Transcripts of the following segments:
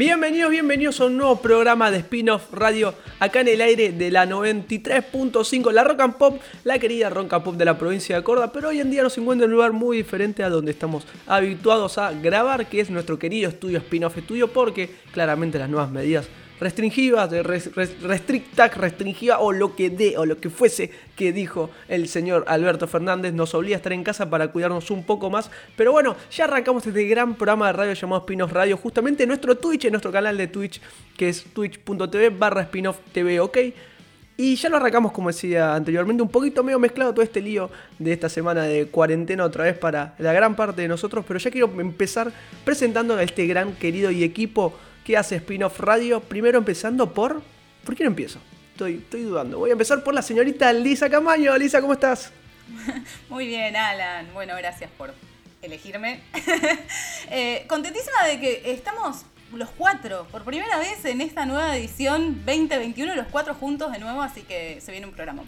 Bienvenidos, bienvenidos a un nuevo programa de Spin-off Radio acá en el aire de la 93.5, la Rock and Pop, la querida Rock and Pop de la provincia de Córdoba, pero hoy en día nos encuentra en un lugar muy diferente a donde estamos habituados a grabar, que es nuestro querido estudio Spin-off Estudio, porque claramente las nuevas medidas restringida, res, restricta, restringida o lo que dé o lo que fuese que dijo el señor Alberto Fernández nos obliga a estar en casa para cuidarnos un poco más. Pero bueno, ya arrancamos este gran programa de radio llamado Spinoff Radio, justamente en nuestro Twitch, en nuestro canal de Twitch, que es twitch.tv barra Spinoff TV, ok. Y ya lo arrancamos, como decía anteriormente, un poquito medio mezclado todo este lío de esta semana de cuarentena otra vez para la gran parte de nosotros. Pero ya quiero empezar presentando a este gran querido y equipo que hace Spin-off Radio. Primero empezando por. ¿Por qué no empiezo? Estoy, estoy dudando. Voy a empezar por la señorita Lisa Camaño. Lisa, ¿cómo estás? Muy bien, Alan. Bueno, gracias por elegirme. eh, contentísima de que estamos los cuatro, por primera vez en esta nueva edición 2021, los cuatro juntos de nuevo, así que se viene un programa.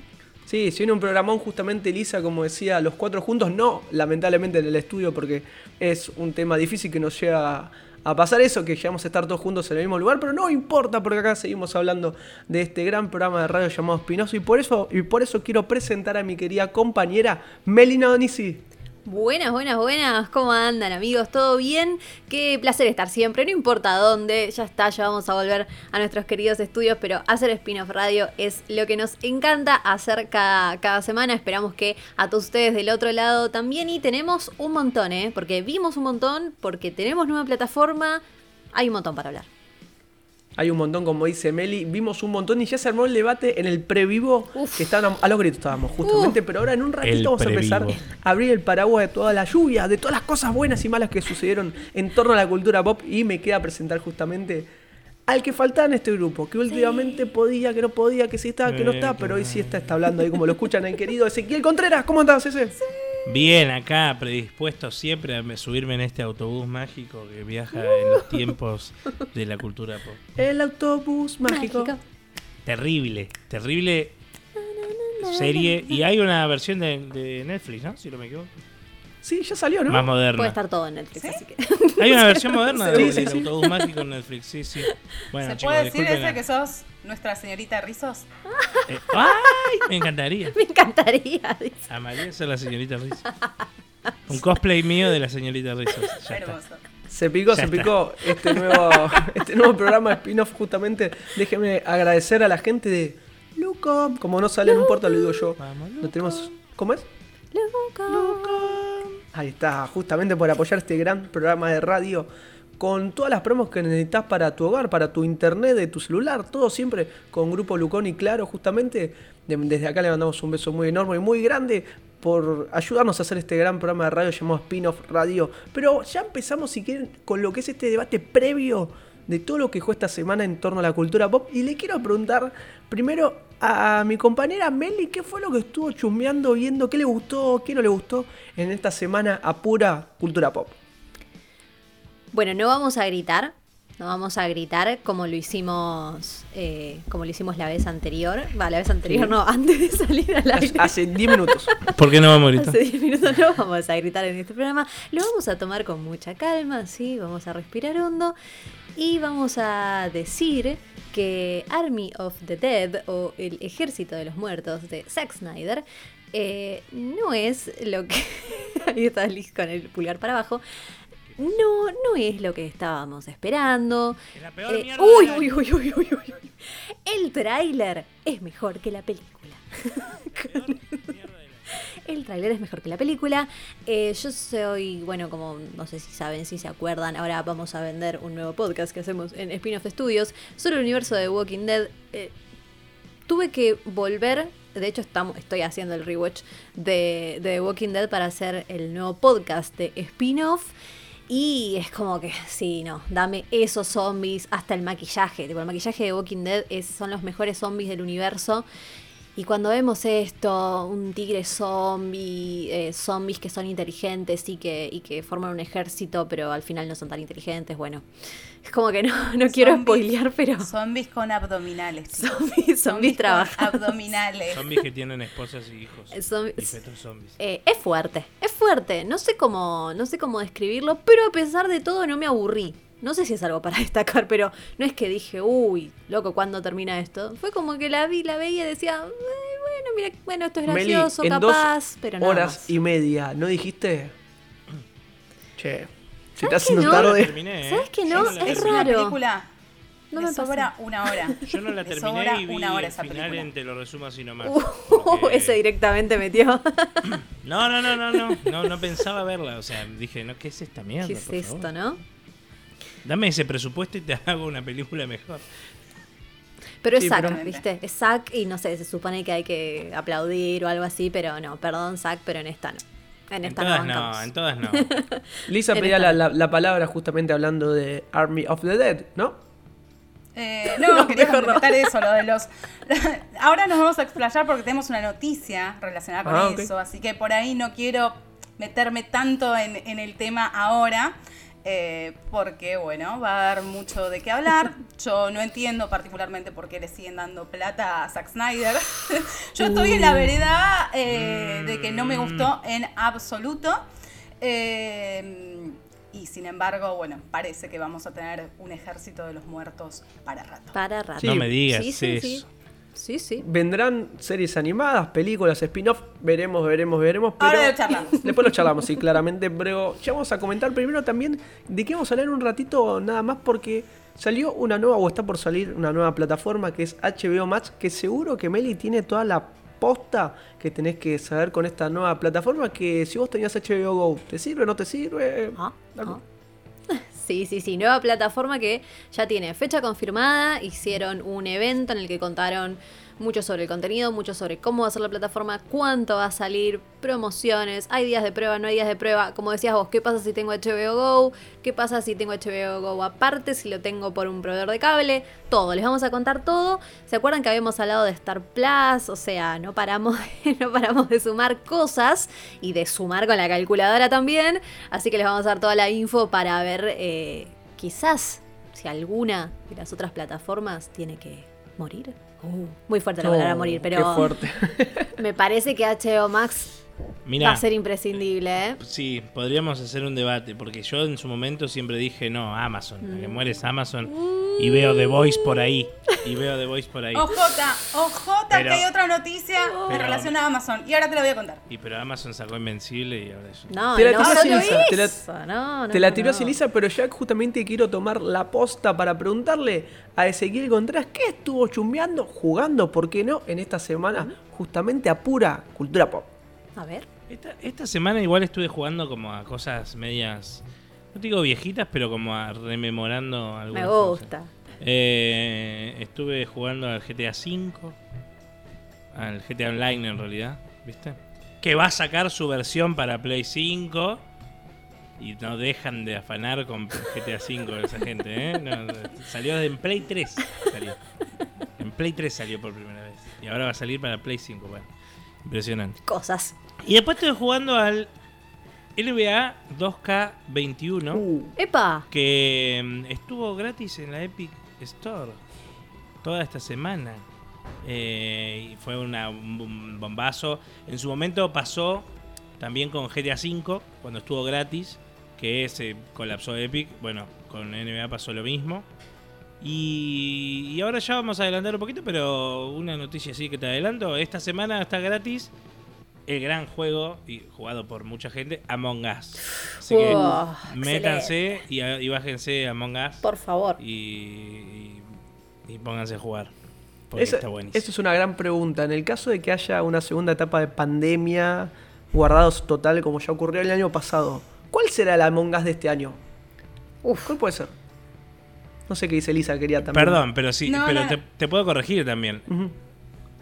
Sí, se viene un programón justamente, Lisa, como decía, los cuatro juntos, no lamentablemente en el estudio porque es un tema difícil que nos llega a pasar eso, que llegamos a estar todos juntos en el mismo lugar, pero no importa porque acá seguimos hablando de este gran programa de radio llamado Espinoso y por eso, y por eso quiero presentar a mi querida compañera Melina Donisi. Buenas, buenas, buenas. ¿Cómo andan amigos? ¿Todo bien? Qué placer estar siempre, no importa dónde, ya está, ya vamos a volver a nuestros queridos estudios, pero hacer spin-off radio es lo que nos encanta hacer cada, cada, semana. Esperamos que a todos ustedes del otro lado también y tenemos un montón, ¿eh? Porque vimos un montón, porque tenemos nueva plataforma, hay un montón para hablar. Hay un montón, como dice Meli. Vimos un montón y ya se armó el debate en el previvo. Que estaban a, los gritos estábamos, justamente. Pero ahora en un ratito vamos a empezar a abrir el paraguas de toda la lluvia, de todas las cosas buenas y malas que sucedieron en torno a la cultura pop. Y me queda presentar justamente al que faltaba en este grupo. Que últimamente podía, que no podía, que sí estaba, que no está. Pero hoy sí está, está hablando ahí, como lo escuchan el querido Ezequiel Contreras. ¿Cómo estás, ese? Sí. Bien, acá predispuesto siempre a subirme en este autobús mágico que viaja en los tiempos de la cultura pop. El autobús mágico. Terrible, terrible serie. Y hay una versión de, Netflix, ¿no? Si no me equivoco. Sí, ya salió, ¿no? Más moderna. Puede estar todo en Netflix, así que. Hay una versión moderna del de, autobús mágico en Netflix, sí, sí. Bueno, ¿Se puede decir ese que sos nuestra señorita Rizos? Eh, ¡Ay! Me encantaría. Me encantaría. Dice. Amaría ser la señorita Rizos. Un cosplay mío de la señorita Rizos. Ya Hermoso. Se picó, se picó este nuevo, este nuevo programa de spin-off justamente. Déjeme agradecer a la gente de Luco. Como no sale, no importa, lo digo yo. Lo tenemos. ¿Cómo es? Luco. Ahí está, justamente por apoyar este gran programa de radio con todas las promos que necesitas para tu hogar, para tu internet, de tu celular, todo siempre con Grupo Lucón y Claro, justamente. Desde acá le mandamos un beso muy enorme y muy grande por ayudarnos a hacer este gran programa de radio llamado Spin-off Radio. Pero ya empezamos, si quieren, con lo que es este debate previo de todo lo que fue esta semana en torno a la cultura pop. Y le quiero preguntar primero a mi compañera Meli qué fue lo que estuvo chusmeando, viendo, qué le gustó, qué no le gustó en esta semana a pura cultura pop. Bueno, no vamos a gritar, no vamos a gritar como lo hicimos eh, como lo hicimos la vez anterior. Va, la vez anterior no, antes de salir al aire. Hace 10 minutos. ¿Por qué no vamos a gritar? Hace 10 minutos no vamos a gritar en este programa. Lo vamos a tomar con mucha calma, sí, vamos a respirar hondo. Y vamos a decir que Army of the Dead o El Ejército de los Muertos de Zack Snyder eh, no es lo que... Ahí está Liz con el pulgar para abajo. No, no es lo que estábamos esperando. Es la peor eh, uy, uy, uy, uy, uy, uy, El tráiler es mejor que la película. El tráiler es mejor que la película. Eh, yo soy, bueno, como no sé si saben, si se acuerdan, ahora vamos a vender un nuevo podcast que hacemos en Spin-off Studios sobre el universo de Walking Dead. Eh, tuve que volver, de hecho estamos, estoy haciendo el rewatch de, The Walking Dead para hacer el nuevo podcast de spin-off. Y es como que, sí, no, dame esos zombies, hasta el maquillaje. Tipo, el maquillaje de Walking Dead es, son los mejores zombies del universo. Y cuando vemos esto, un tigre zombie, eh, zombies que son inteligentes y que, y que forman un ejército, pero al final no son tan inteligentes, bueno, es como que no, no quiero Zombies- spoilear, pero Zombies con abdominales. zombies, zombies trabajando. abdominales. Zombies que tienen esposas y hijos. Zombies- Y fetos zombies. Eh, es fuerte, es fuerte. No sé cómo, no sé cómo describirlo, pero a pesar de todo no me aburrí. No sé si es algo para destacar, pero no es que dije, uy, loco, ¿cuándo termina esto? Fue como que la vi, la veía y decía, "Eh, bueno, mira, bueno, esto es Meli, gracioso, en capaz, dos pero nada horas más. y media, ¿no dijiste? Che, se ¿Sabes está haciendo que no? Tarde. terminé, ¿eh? ¿Sabes que no? Es raro. película. No me pasó. sobra una hora. Yo no la terminé sobra y vi una hora esa final película. Te lo resumo así nomás. Uh, porque- ese directamente metió. No, no, no, no, no, no, no pensaba verla. O sea, dije, no, ¿qué es esta mierda? ¿Qué es por esto, favor? no? Dame ese presupuesto y te hago una película mejor. Pero es Sí, Zack, pero- ¿viste? Es Zack y no sé, se supone que hay que aplaudir o algo así, pero no, perdón Zack, pero en esta no. En En esta no todas no, bancamos. en todas no. Lisa pedía la, la- la palabra justamente hablando de Army of the Dead, ¿no? Eh, no, No, quería mejor no. eso, lo de los... Ahora nos vamos a explayar porque tenemos una noticia relacionada con Ah, eso, así que por ahí no quiero meterme tanto en, en el tema ahora, eh, porque bueno, va a dar mucho de qué hablar. Yo no entiendo particularmente por qué le siguen dando plata a Zack Snyder. Yo estoy en la vereda eh, de que no me gustó en absoluto. Eh, y sin embargo, bueno, parece que vamos a tener un ejército de los muertos para rato. Para rato. Sí. No me digas Sí, sí, eso. Sí. Sí. Vendrán series animadas, películas, spin-off, veremos, veremos, veremos. Pero Ahora lo charlamos. Después lo charlamos, sí, claramente. Pero ya vamos a comentar primero también de qué vamos a hablar un ratito nada más porque salió una nueva o está por salir una nueva plataforma que es HBO Max, que seguro que Meli tiene toda la posta que tenés que saber con esta nueva plataforma que si vos tenías HBO Go, ¿te sirve o no te sirve? Ah, ah. Sí, sí, sí. Nueva plataforma que ya tiene fecha confirmada. Hicieron un evento en el que contaron mucho sobre el contenido, mucho sobre cómo va a ser la plataforma, cuánto va a salir, promociones, hay días de prueba, no hay días de prueba. Como decías vos, ¿qué pasa si tengo HBO Go? ¿Qué pasa si tengo HBO Go aparte? Si lo tengo por un proveedor de cable. Todo, les vamos a contar todo. ¿Se acuerdan que habíamos hablado de Star Plus? O sea, no paramos, no paramos de sumar cosas y de sumar con la calculadora también. Así que les vamos a dar toda la info para ver eh, quizás si alguna de las otras plataformas tiene que morir. Muy fuerte la palabra Oh, morir, Qué pero fuerte. me parece que HBO Max va a ser imprescindible, ¿eh? sí, podríamos hacer un debate, porque yo en su momento siempre dije, no, Amazon, la que Mm. muere es Amazon, y veo The Voice por ahí, y veo The Voice por ahí. OJ, OJ, Pero- que hay otra noticia en Pero- relación a Amazon. Y ahora te la voy a contar. Y pero Amazon sacó Invencible y ahora eso. No, Te la no tiró solo Silisa, te la- no, no, Te la no, tiró no. Silisa, pero ya justamente quiero tomar la posta para preguntarle a Ezequiel Contreras qué estuvo chumbeando, jugando, ¿por qué no? En esta semana, justamente a pura cultura pop. A ver. Esta, esta semana igual estuve jugando como a cosas medias, no te digo viejitas, pero como a rememorando algunas Me cosas. gusta. Eh, estuve jugando al GTA V, al GTA Online en realidad, ¿viste? Que va a sacar su versión para Play 5 y no dejan de afanar con GTA V esa gente, ¿eh? No, salió en Play 3, salió. En Play 3 salió por primera vez y ahora va a salir para Play 5, bueno, impresionante. Cosas. Y después estuve jugando al NBA 2K21 Uh, ¡Epa! que mm, estuvo gratis en la Epic Store toda esta semana. Eh, y fue una- un bom- bombazo. En su momento pasó también con GTA V, cuando estuvo gratis, que se colapsó Epic. Bueno, con NBA pasó lo mismo. Y, y ahora ya vamos a adelantar un poquito, pero una noticia así que te adelanto. Esta semana está gratis el gran juego, y jugado por mucha gente, Among Us. Así que Wow, métanse y, y bájense Among Us Por favor. y, y, y pónganse a jugar. Porque esa, está buenísimo. esa es una gran pregunta. En el caso de que haya una segunda etapa de pandemia, guardados total como ya ocurrió el año pasado, ¿cuál será la Among Us de este año? Uf. ¿Cuál puede ser? No sé qué dice Elisa, quería también. Perdón, pero sí, No, pero no, te, no. te puedo corregir también. Ujú.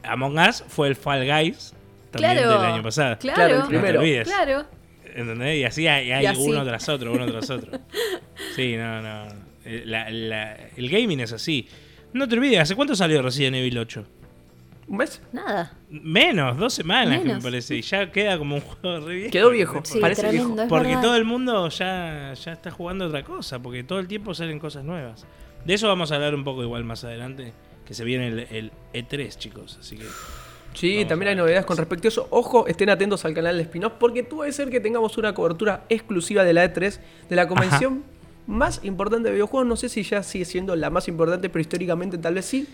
Among Us fue el Fall Guys también Claro. del año pasado. Claro, Claro. el No te primero. olvides. Claro. ¿Entendés? Y así hay, hay Y así. uno tras otro, uno tras otro. Sí, no, no. Eh, la- la- el gaming es así. No te olvides, ¿hace cuánto salió Resident Evil 8? ¿Un mes? Nada. Menos, dos semanas que me parece. Y ya queda como un juego re viejo. Quedó viejo. Sí, Parece tremendo, viejo. Porque verdad. todo el mundo ya, ya está jugando otra cosa, porque todo el tiempo salen cosas nuevas. De eso vamos a hablar un poco igual más adelante, que se viene el, el E3, chicos. Así que Sí, Vamos también hay novedades con respecto a eso. Ojo, estén atentos al canal de spin-off porque puede ser que tengamos una cobertura exclusiva de la E3, de la convención más importante de videojuegos. No sé si ya sigue siendo la más importante, pero históricamente tal vez sí.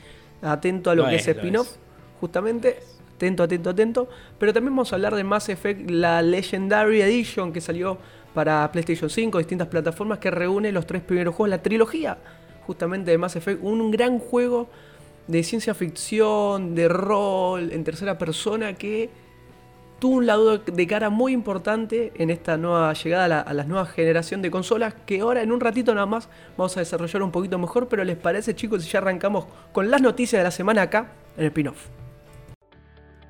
Atento a lo, Lo que es, es spin-off. Justamente. Atento, atento, atento. Pero también vamos a hablar de Mass Effect, la Legendary Edition que salió para PlayStation 5, distintas plataformas que reúne los tres primeros juegos, la trilogía justamente de Mass Effect, un gran juego de ciencia ficción, de rol, en tercera persona que tuvo un lado de cara muy importante en esta nueva llegada a la, a la nueva generación de consolas que ahora en un ratito nada más vamos a desarrollar un poquito mejor, pero les parece chicos si ya arrancamos con las noticias de la semana acá en el spin-off.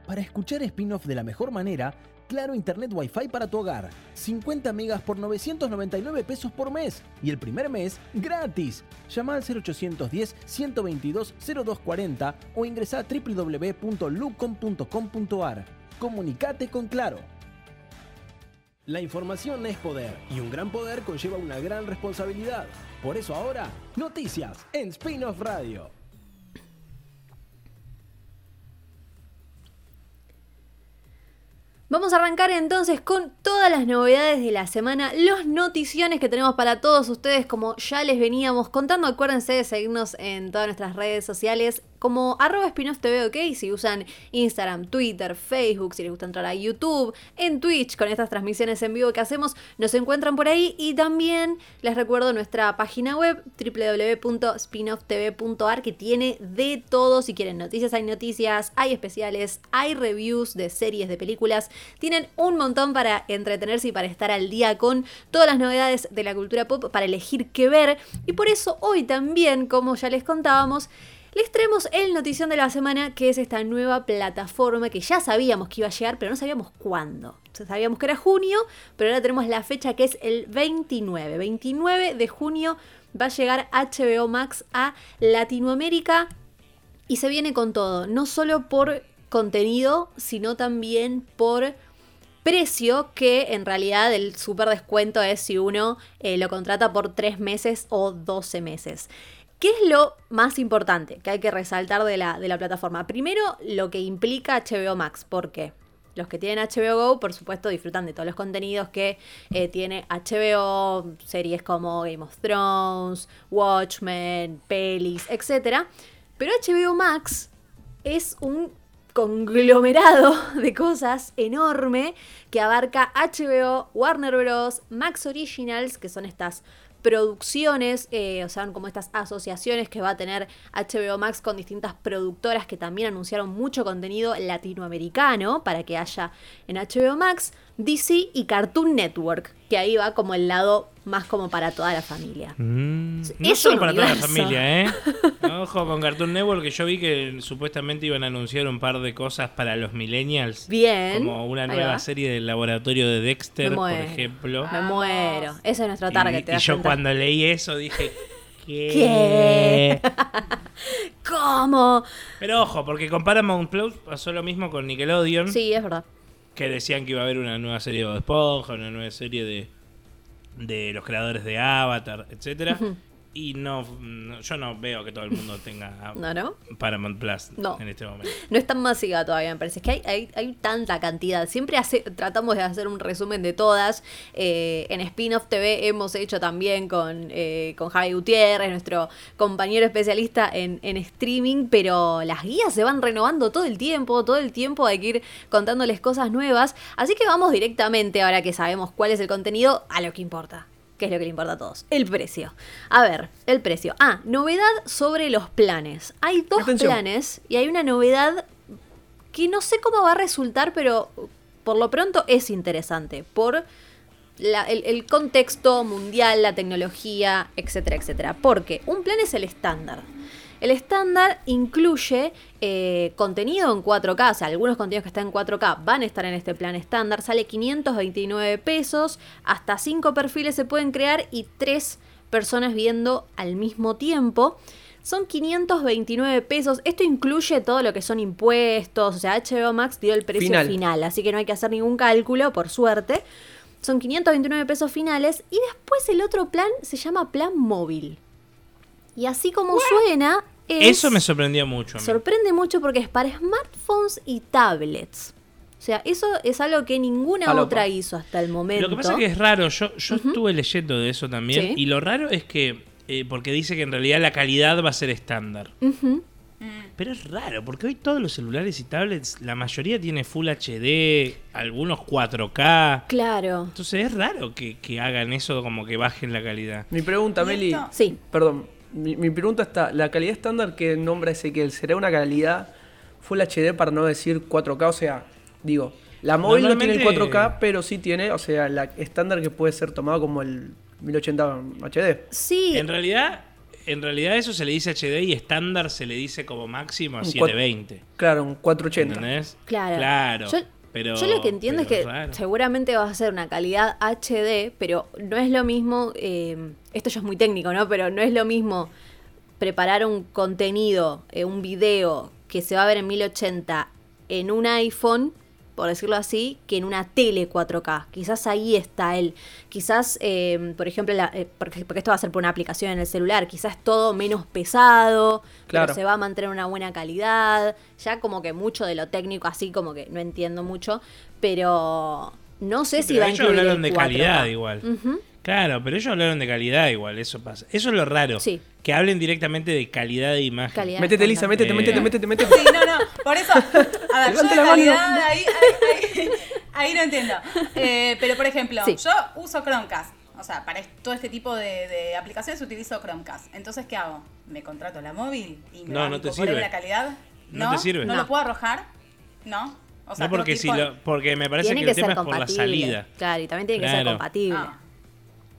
Para escuchar spin-off de la mejor manera, Claro Internet Wi-Fi para tu hogar. 50 megas por 999 pesos por mes. Y el primer mes, gratis. Llama al 0810-122-0240 o ingresa a www.lucom.com.ar. Comunicate con Claro. La información es poder y un gran poder conlleva una gran responsabilidad. Por eso ahora, noticias en Spin-off Radio. Vamos a arrancar entonces con todas las novedades de la semana, los noticiones que tenemos para todos ustedes, como ya les veníamos contando. Acuérdense de seguirnos en todas nuestras redes sociales como arroba ok, si usan Instagram, Twitter, Facebook, si les gusta entrar a YouTube, en Twitch con estas transmisiones en vivo que hacemos, nos encuentran por ahí. Y también les recuerdo nuestra página web www.spinofftv.ar que tiene de todo, si quieren noticias hay noticias, hay especiales, hay reviews de series, de películas, tienen un montón para entretenerse y para estar al día con todas las novedades de la cultura pop, para elegir qué ver y por eso hoy también, como ya les contábamos, les traemos el notición de la semana, que es esta nueva plataforma que ya sabíamos que iba a llegar, pero no sabíamos cuándo. Sabíamos que era junio, pero ahora tenemos la fecha que es el 29. 29 de junio va a llegar HBO Max a Latinoamérica y se viene con todo, no solo por contenido, sino también por precio, que en realidad el super descuento es si uno eh, lo contrata por 3 meses o 12 meses. ¿Qué es lo más importante que hay que resaltar de la, de la plataforma? Primero, lo que implica HBO Max. ¿Por qué? Los que tienen HBO Go, por supuesto, disfrutan de todos los contenidos que eh, tiene HBO, series como Game of Thrones, Watchmen, pelis, etc. Pero HBO Max es un conglomerado de cosas enorme que abarca HBO, Warner Bros., Max Originals, que son estas producciones, eh, o sea, como estas asociaciones que va a tener HBO Max con distintas productoras que también anunciaron mucho contenido latinoamericano para que haya en HBO Max, DC y Cartoon Network, que ahí va como el lado más como para toda la familia. Mm, Es no solo para toda la familia, ¿eh? Ojo con Cartoon Network, que yo vi que supuestamente iban a anunciar un par de cosas para los millennials. Bien. Como una nueva va. serie del laboratorio de Dexter, por ejemplo. Me muero. Ese es nuestro target. Y, te yo cuenta. cuando leí eso dije, ¿qué? ¿Qué? ¿Cómo? Pero ojo, porque con Paramount Plus pasó lo mismo con Nickelodeon, Sí, es verdad. Que decían que iba a haber una nueva serie de Esponja, una nueva serie de, de los creadores de Avatar, etcétera. Y no, no- yo no veo que todo el mundo tenga No, ¿no? Paramount Plus No. en este momento. No es tan masiva todavía, me parece. Es que hay, hay, hay tanta cantidad. Siempre hace, tratamos de hacer un resumen de todas. Eh, en Spin-off TV hemos hecho también con, eh, con Javi Gutiérrez, nuestro compañero especialista en, en streaming, pero las guías se van renovando todo el tiempo, todo el tiempo hay que ir contándoles cosas nuevas. Así que vamos directamente, ahora que sabemos cuál es el contenido, a lo que importa. ¿Qué es lo que le importa a todos? El precio. A ver, el precio. Ah, novedad sobre los planes. Hay dos Atención. planes y hay una novedad que no sé cómo va a resultar, pero por lo pronto es interesante. Por la- el, el contexto mundial, la tecnología, etcétera, etcétera. Porque un plan es el estándar. El estándar incluye eh, contenido en 4K, o sea, algunos contenidos que están en 4K van a estar en este plan estándar, sale 529 pesos, hasta 5 perfiles se pueden crear y 3 personas viendo al mismo tiempo. Son 529 pesos. Esto incluye todo lo que son impuestos. O sea, HBO Max dio el precio Final. final. así que no hay que hacer ningún cálculo, por suerte. Son 529 pesos finales. Y después el otro plan se llama plan móvil. Y así como suena, es- Eso me sorprendió mucho. a mí. sorprende mucho porque es para smartphones y tablets. O sea, eso es algo que ninguna otra hizo hasta el momento. Lo que pasa es que es raro, yo, yo estuve leyendo de eso también, Sí. y lo raro es que, eh, porque dice que en realidad la calidad va a ser estándar. Pero es raro, porque hoy todos los celulares y tablets, la mayoría tiene Full HD, algunos 4K. Claro. Entonces es raro que, que hagan eso como que bajen la calidad. Mi pregunta, ¿Y Meli. Sí. Perdón. Mi, mi pregunta está: ¿la calidad estándar que nombra Ezequiel será una calidad Full HD para no decir 4K? O sea, digo, la móvil no tiene el Normalmente- 4K, pero sí tiene, o sea, la estándar que puede ser tomado como el 1080 HD. Sí, En realidad, en realidad eso se le dice HD y estándar se le dice como máximo a Un 720. Claro, un 480. ¿Entendés? Claro. Claro. Yo, pero, yo lo que entiendo es que raro. seguramente va a ser una calidad HD, pero no es lo mismo, eh, esto ya es muy técnico, ¿no? Pero no es lo mismo preparar un contenido, eh, un video que se va a ver en 1080 en un iPhone, por decirlo así, que en una tele 4K. Quizás ahí está él. Quizás, eh, por ejemplo, la- eh, porque, porque esto va a ser por una aplicación en el celular, quizás todo menos pesado, Claro. pero se va a mantener una buena calidad. Ya como que mucho de lo técnico así como que no entiendo mucho, pero no sé Sí, si va a ellos incluir hablaron el de 4K. calidad igual. Claro, pero ellos hablaron de calidad igual, eso pasa. Eso es lo raro. Sí. Que hablen directamente de calidad de imagen. Calidad. Métete, Lisa, métete, Eh. métete, métete, métete. Sí, no, no, por eso, a ver, yo de mano. calidad, ahí, ahí, ahí, ahí no entiendo. Eh, pero, por ejemplo, Sí. yo uso Chromecast, o sea, para todo este tipo de, de aplicaciones utilizo Chromecast. Entonces, ¿qué hago? ¿Me contrato la móvil y me No, no te sirve. la calidad? No te sirve. ¿No, No. lo puedo arrojar? ¿No? O sea, no porque si lo, porque me parece Tiene que que, el tema ser es por la compatible. salida. Claro, y también tiene que ser compatible. Ah,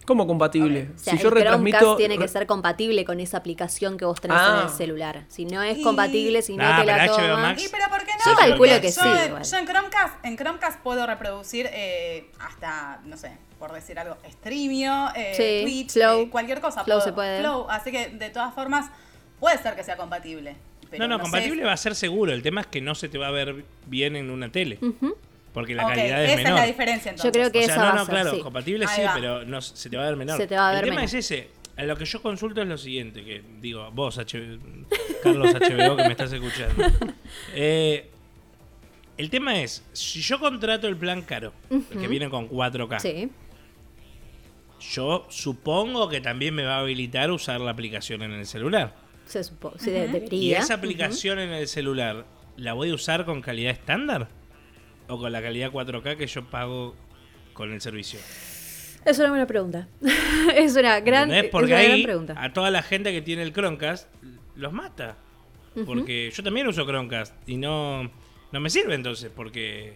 ¿Cómo compatible? O sea, si yo retransmito. Chromecast tiene que ser compatible con esa aplicación que vos tenés en Ah. el celular. Si no es compatible, si no Nah, te la tomas... Max- ¿Y pero por qué no? Yo calculo que yo, sí, en- igual. Yo en Chromecast, en Chromecast puedo reproducir eh, hasta, no sé, por decir algo, Streamio, eh, Sí, Twitch, Flow. eh, cualquier cosa. Flow puedo- se puede. Flow, así que de todas formas puede ser que sea compatible. pero no, no, compatible va a ser seguro. El tema es que no se te va a ver bien en una tele. Ujú. Porque la calidad es esa menor. es la diferencia entonces. Yo creo que o sea, esa no, va no, ser, claro, sí. compatible Ahí sí, va. pero no, se te va a ver menor. Se te va a ver El tema es ese. A Lo que yo consulto es lo siguiente, que digo, vos, H- Carlos HBO, que me estás escuchando. Eh, el tema es, si yo contrato el plan caro, el que viene con 4K, Sí. yo supongo que también me va a habilitar usar la aplicación en el celular. Se supo- sí, de- ¿Y debería. esa aplicación en el celular la voy a usar con calidad estándar? ¿O con la calidad 4K que yo pago con el servicio? Es una buena pregunta. es una gran, ¿Entendés? es Porque gran ahí pregunta. a toda la gente que tiene el Chromecast los mata. Porque yo también uso Chromecast y no, no me sirve entonces porque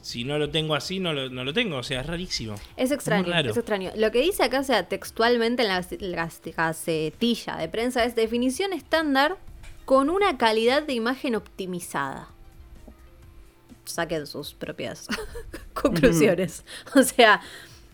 si no lo tengo así no lo, no lo tengo. O sea, es rarísimo. Es extraño, es extraño. Lo que dice acá, o sea, textualmente en la, la gacetilla de prensa es definición estándar con una calidad de imagen optimizada. Saquen sus propias conclusiones. O sea,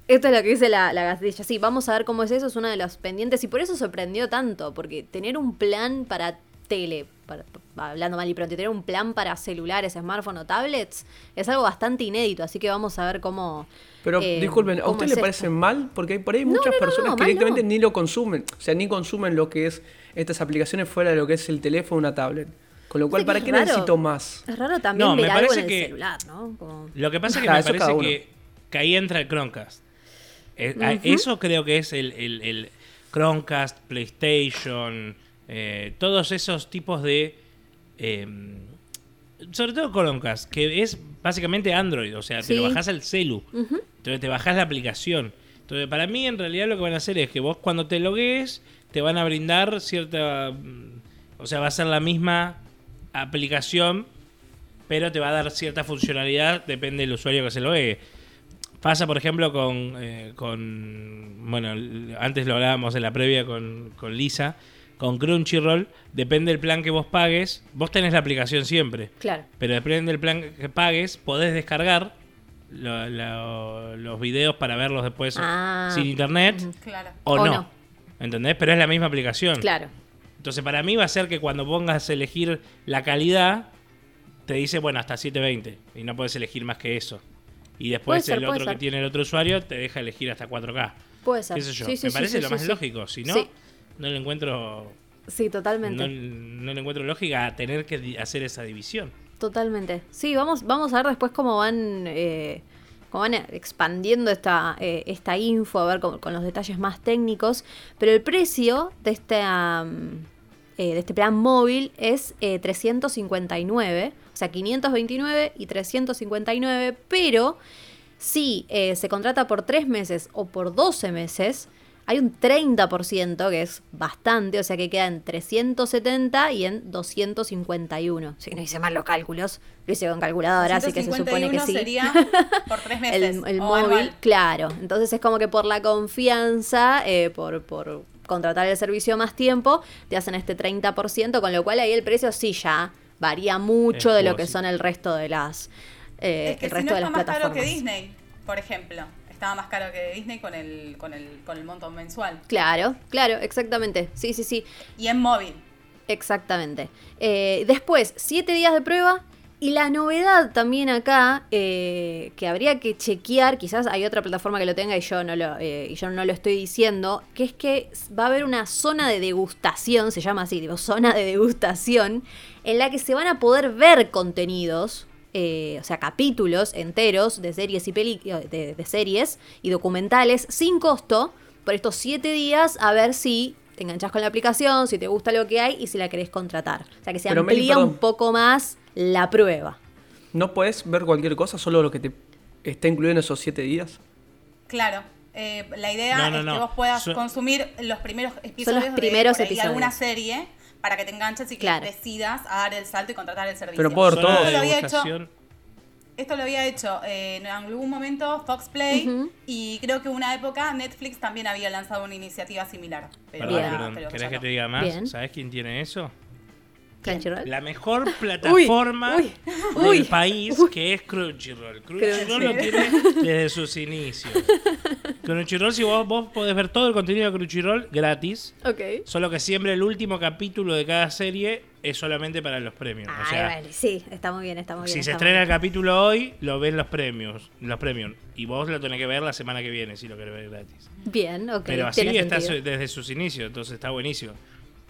esto es lo que dice la, la. Sí, vamos a ver cómo es eso, es uno de los pendientes y por eso sorprendió tanto, porque tener un plan para tele, para- hablando mal y pronto, tener un plan para celulares, smartphone o tablets es algo bastante inédito, así que vamos a ver cómo... Pero eh, disculpen, ¿a usted le esto. parece mal? Porque hay por ahí muchas no, no, personas no, que directamente ni lo consumen. O sea, ni consumen lo que es estas aplicaciones fuera de lo que es el teléfono o una tablet. Con lo cual, ¿para qué raro. necesito más? Es raro también No, me ver algo en parece el que- celular, ¿no? Como- Lo que pasa es que Ah, me parece que, que ahí entra el Chromecast. Eh. Eso creo que es el, el- el Chromecast, PlayStation, eh, todos esos tipos de... eh, sobre todo Chromecast, que es básicamente Android, o sea, te lo Sí. bajás al celu. Entonces te bajás la aplicación. Entonces, para mí, en realidad, lo que van a hacer es que vos cuando te logues, te van a brindar cierta. mm, O sea, va a ser la misma aplicación, pero te va a dar cierta funcionalidad, depende del usuario que se logue. Pasa, por ejemplo, con. eh, con bueno, antes lo hablábamos en la previa con, con Lisa. con Crunchyroll, depende del plan que vos pagues, vos tenés la aplicación siempre, Claro. pero depende del plan que pagues, podés descargar lo- lo- los videos para verlos después Ah. sin internet Claro. o, O no. no. ¿Entendés? Pero es la misma aplicación. Claro. Entonces, para mí va a ser que cuando pongas a elegir la calidad, te dice, bueno, hasta 720. Y no puedes elegir más que eso. Y después ser, el otro que tiene el otro usuario te deja elegir hasta 4K. Puede ser. ¿Qué sé yo? Sí, sí, Me sí, parece lo más lógico. Si no, no le encuentro. Sí, totalmente. No, no le encuentro lógica a tener que hacer esa división. Totalmente. Sí, vamos, vamos a ver después cómo van, eh, cómo van expandiendo esta, eh, esta info, a ver con, con los detalles más técnicos. Pero el precio de este, am, eh, de este plan móvil es eh, 359, o sea, 529 y 359, pero si eh, se contrata por 3 meses o por 12 meses, hay un 30%, que es bastante, o sea que queda en 370 y en 251. Si no hice mal los cálculos, lo hice con calculadora, así que se supone que 151 sí. sería por tres meses. el, el móvil, anual. claro. Entonces es como que por la confianza, eh, por, por contratar el servicio más tiempo, te hacen este 30%, con lo cual ahí el precio sí ya varía mucho Es de lo que son el resto de las eh, Es que el si resto no de está las más caro plataformas. que Disney, por ejemplo. Estaba más caro que Disney con el, con el, con el monto mensual. Claro, claro, exactamente. Sí, sí, sí. Y en móvil. Exactamente. Eh, después, siete días de prueba. Y la novedad también acá, eh, que habría que chequear, quizás hay otra plataforma que lo tenga y yo, no lo, eh, y yo no lo estoy diciendo, que es que va a haber una zona de degustación, se llama así, tipo zona de degustación, en la que se van a poder ver contenidos, eh, o sea, capítulos enteros de series y peli de, de series y documentales sin costo por estos siete días a ver si te enganchas con la aplicación, si te gusta lo que hay y si la querés contratar. O sea, que se Pero, amplía un poco más la prueba. ¿No puedes ver cualquier cosa, solo lo que te está incluido en esos siete días? Claro. eh, la idea No, no, es no. que vos puedas consumir los primeros episodios de primeros por ahí episodios. alguna serie para que te enganches y que Claro. decidas a dar el salto y contratar el servicio. Pero Zona todo. de Esto lo había hecho, esto lo había hecho eh, en algún momento Fox Play y creo que una época Netflix también había lanzado una iniciativa similar. Pero Perdón, ahora perdón. ¿Querés que te diga más? Bien. ¿Sabes quién tiene eso? Crunchyroll. La mejor plataforma uy, del uy, país, que es Crunchyroll. Crunchyroll lo tiene desde sus inicios. Crunchyroll, si vos, vos podés ver todo el contenido de Crunchyroll gratis, Ok. solo que siempre el último capítulo de cada serie es solamente para los premios. o sea, vale, sí, está muy bien, está muy bien. si se estrena el capítulo hoy, lo ven los premios, los premios. Y vos lo tenés que ver la semana que viene si lo querés ver gratis. bien. Ok. Pero así está su- desde sus inicios, entonces está buenísimo.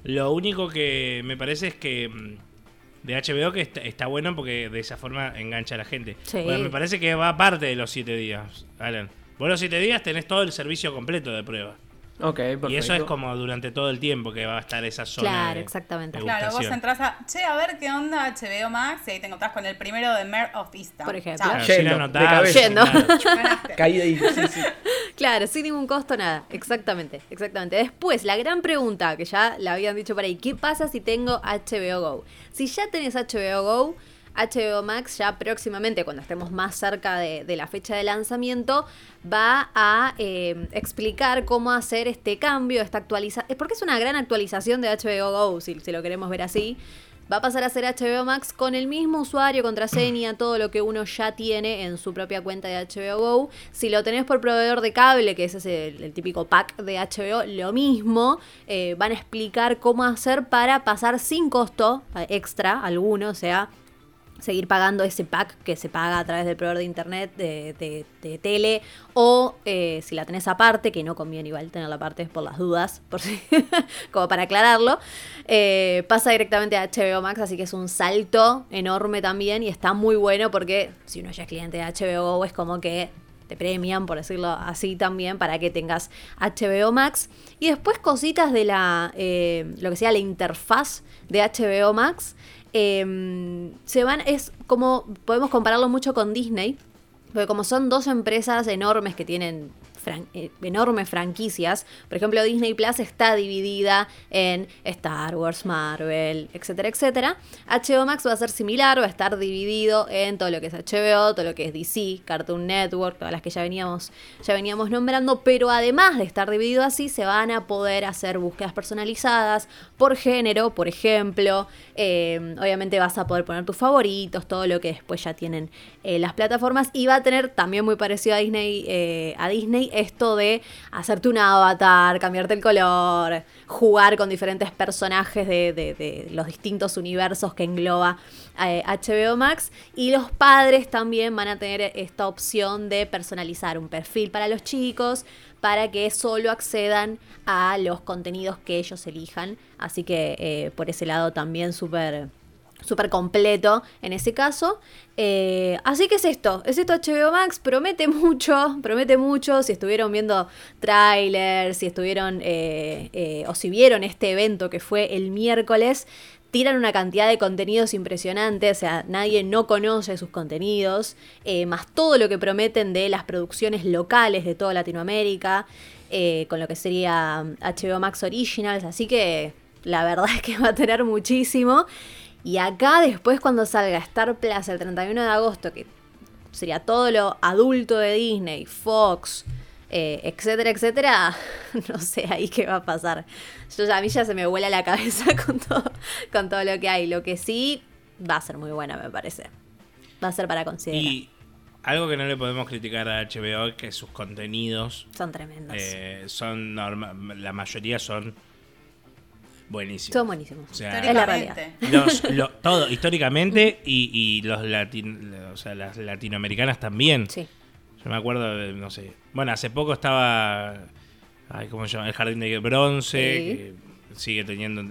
Lo único que me parece es que mm, de HBO que está, está bueno porque de esa forma engancha a la gente. Sí. Bueno, me parece que va aparte de los siete días, Alan. Vos los siete días tenés todo el servicio completo de prueba. Ok, perfecto. Y eso es como durante todo el tiempo que va a estar esa zona. Claro, de exactamente. Claro, vos entras a, che, a ver qué onda HBO Max y ahí te encontrás con el primero de Mare of Easttown. Por ejemplo. Claro, Yendo, de cabeza. Caí de ahí. Sí, sí. Claro, sin ningún costo, nada. Exactamente, exactamente. Después, la gran pregunta que ya la habían dicho por ahí, ¿qué pasa si tengo HBO Go? Si ya tenés HBO Go, HBO Max ya próximamente, cuando estemos más cerca de, la fecha de lanzamiento, va a eh, explicar cómo hacer este cambio, esta actualización. Porque es una gran actualización de HBO Go, si, lo queremos ver así. Va a pasar a ser HBO Max con el mismo usuario, contraseña, todo lo que uno ya tiene en su propia cuenta de HBO Go. Si lo tenés por proveedor de cable, que ese es el, el típico pack de HBO, lo mismo. Eh, van a explicar cómo hacer para pasar sin costo eh, extra alguno, o sea, seguir pagando ese pack que se paga a través del proveedor de internet, de, de- tele, o eh, si la tenés aparte, que no conviene igual tenerla aparte por las dudas, por si, como para aclararlo, eh, pasa directamente a HBO Max, así que es un salto enorme también y está muy bueno porque si uno ya es cliente de HBO es como que te premian, por decirlo así también, para que tengas HBO Max. Y después cositas de la, eh, lo que sea la interfaz de HBO Max. Eh, se van, es como, podemos compararlo mucho con Disney, porque como son dos empresas enormes que tienen eh, enormes franquicias. Por ejemplo, Disney Plus está dividida en Star Wars, Marvel, etcétera, etcétera. HBO Max va a ser similar, va a estar dividido en todo lo que es HBO, todo lo que es DC, Cartoon Network, todas las que ya veníamos, ya veníamos nombrando, pero además de estar dividido así, se van a poder hacer búsquedas personalizadas por género, por ejemplo. Eh, obviamente vas a poder poner tus favoritos, todo lo que después ya tienen eh, las plataformas. Y va a tener también muy parecido a Disney, a Disney esto de hacerte un avatar, cambiarte el color, jugar con diferentes personajes de, los distintos universos que engloba eh, HBO Max. Y los padres también van a tener esta opción de personalizar un perfil para los chicos para que solo accedan a los contenidos que ellos elijan. Así que eh, por ese lado también súper súper completo en ese caso. Eh, así que es esto, es esto HBO Max, promete mucho, promete mucho, si estuvieron viendo trailers, si estuvieron eh, eh, o si vieron este evento que fue el miércoles, tiran una cantidad de contenidos impresionantes, o sea, nadie no conoce sus contenidos, más todo lo que prometen de las producciones locales de toda Latinoamérica, con lo que sería HBO Max Originals, así que la verdad es que va a tener muchísimo. Y acá después cuando salga Star Plus el 31 de agosto, que sería todo lo adulto de Disney, Fox, eh, etcétera, etcétera, no sé ahí qué va a pasar. Yo ya, a mí ya se me vuela la cabeza con todo, con todo lo que hay. Lo que sí va a ser muy buena, me parece. Va a ser para considerar. Y algo que no le podemos criticar a HBO es que sus contenidos Son tremendos. eh, son norma- la mayoría son buenísimos. Son buenísimos. O sea, es la realidad. Históricamente. Los, lo- todo, históricamente, y, y los latin, o sea, las latinoamericanas también. Sí. Yo me acuerdo de, no sé. Bueno, hace poco estaba. Ay, ¿Cómo se llama? El Jardín de Bronce. Sí. Que sigue teniendo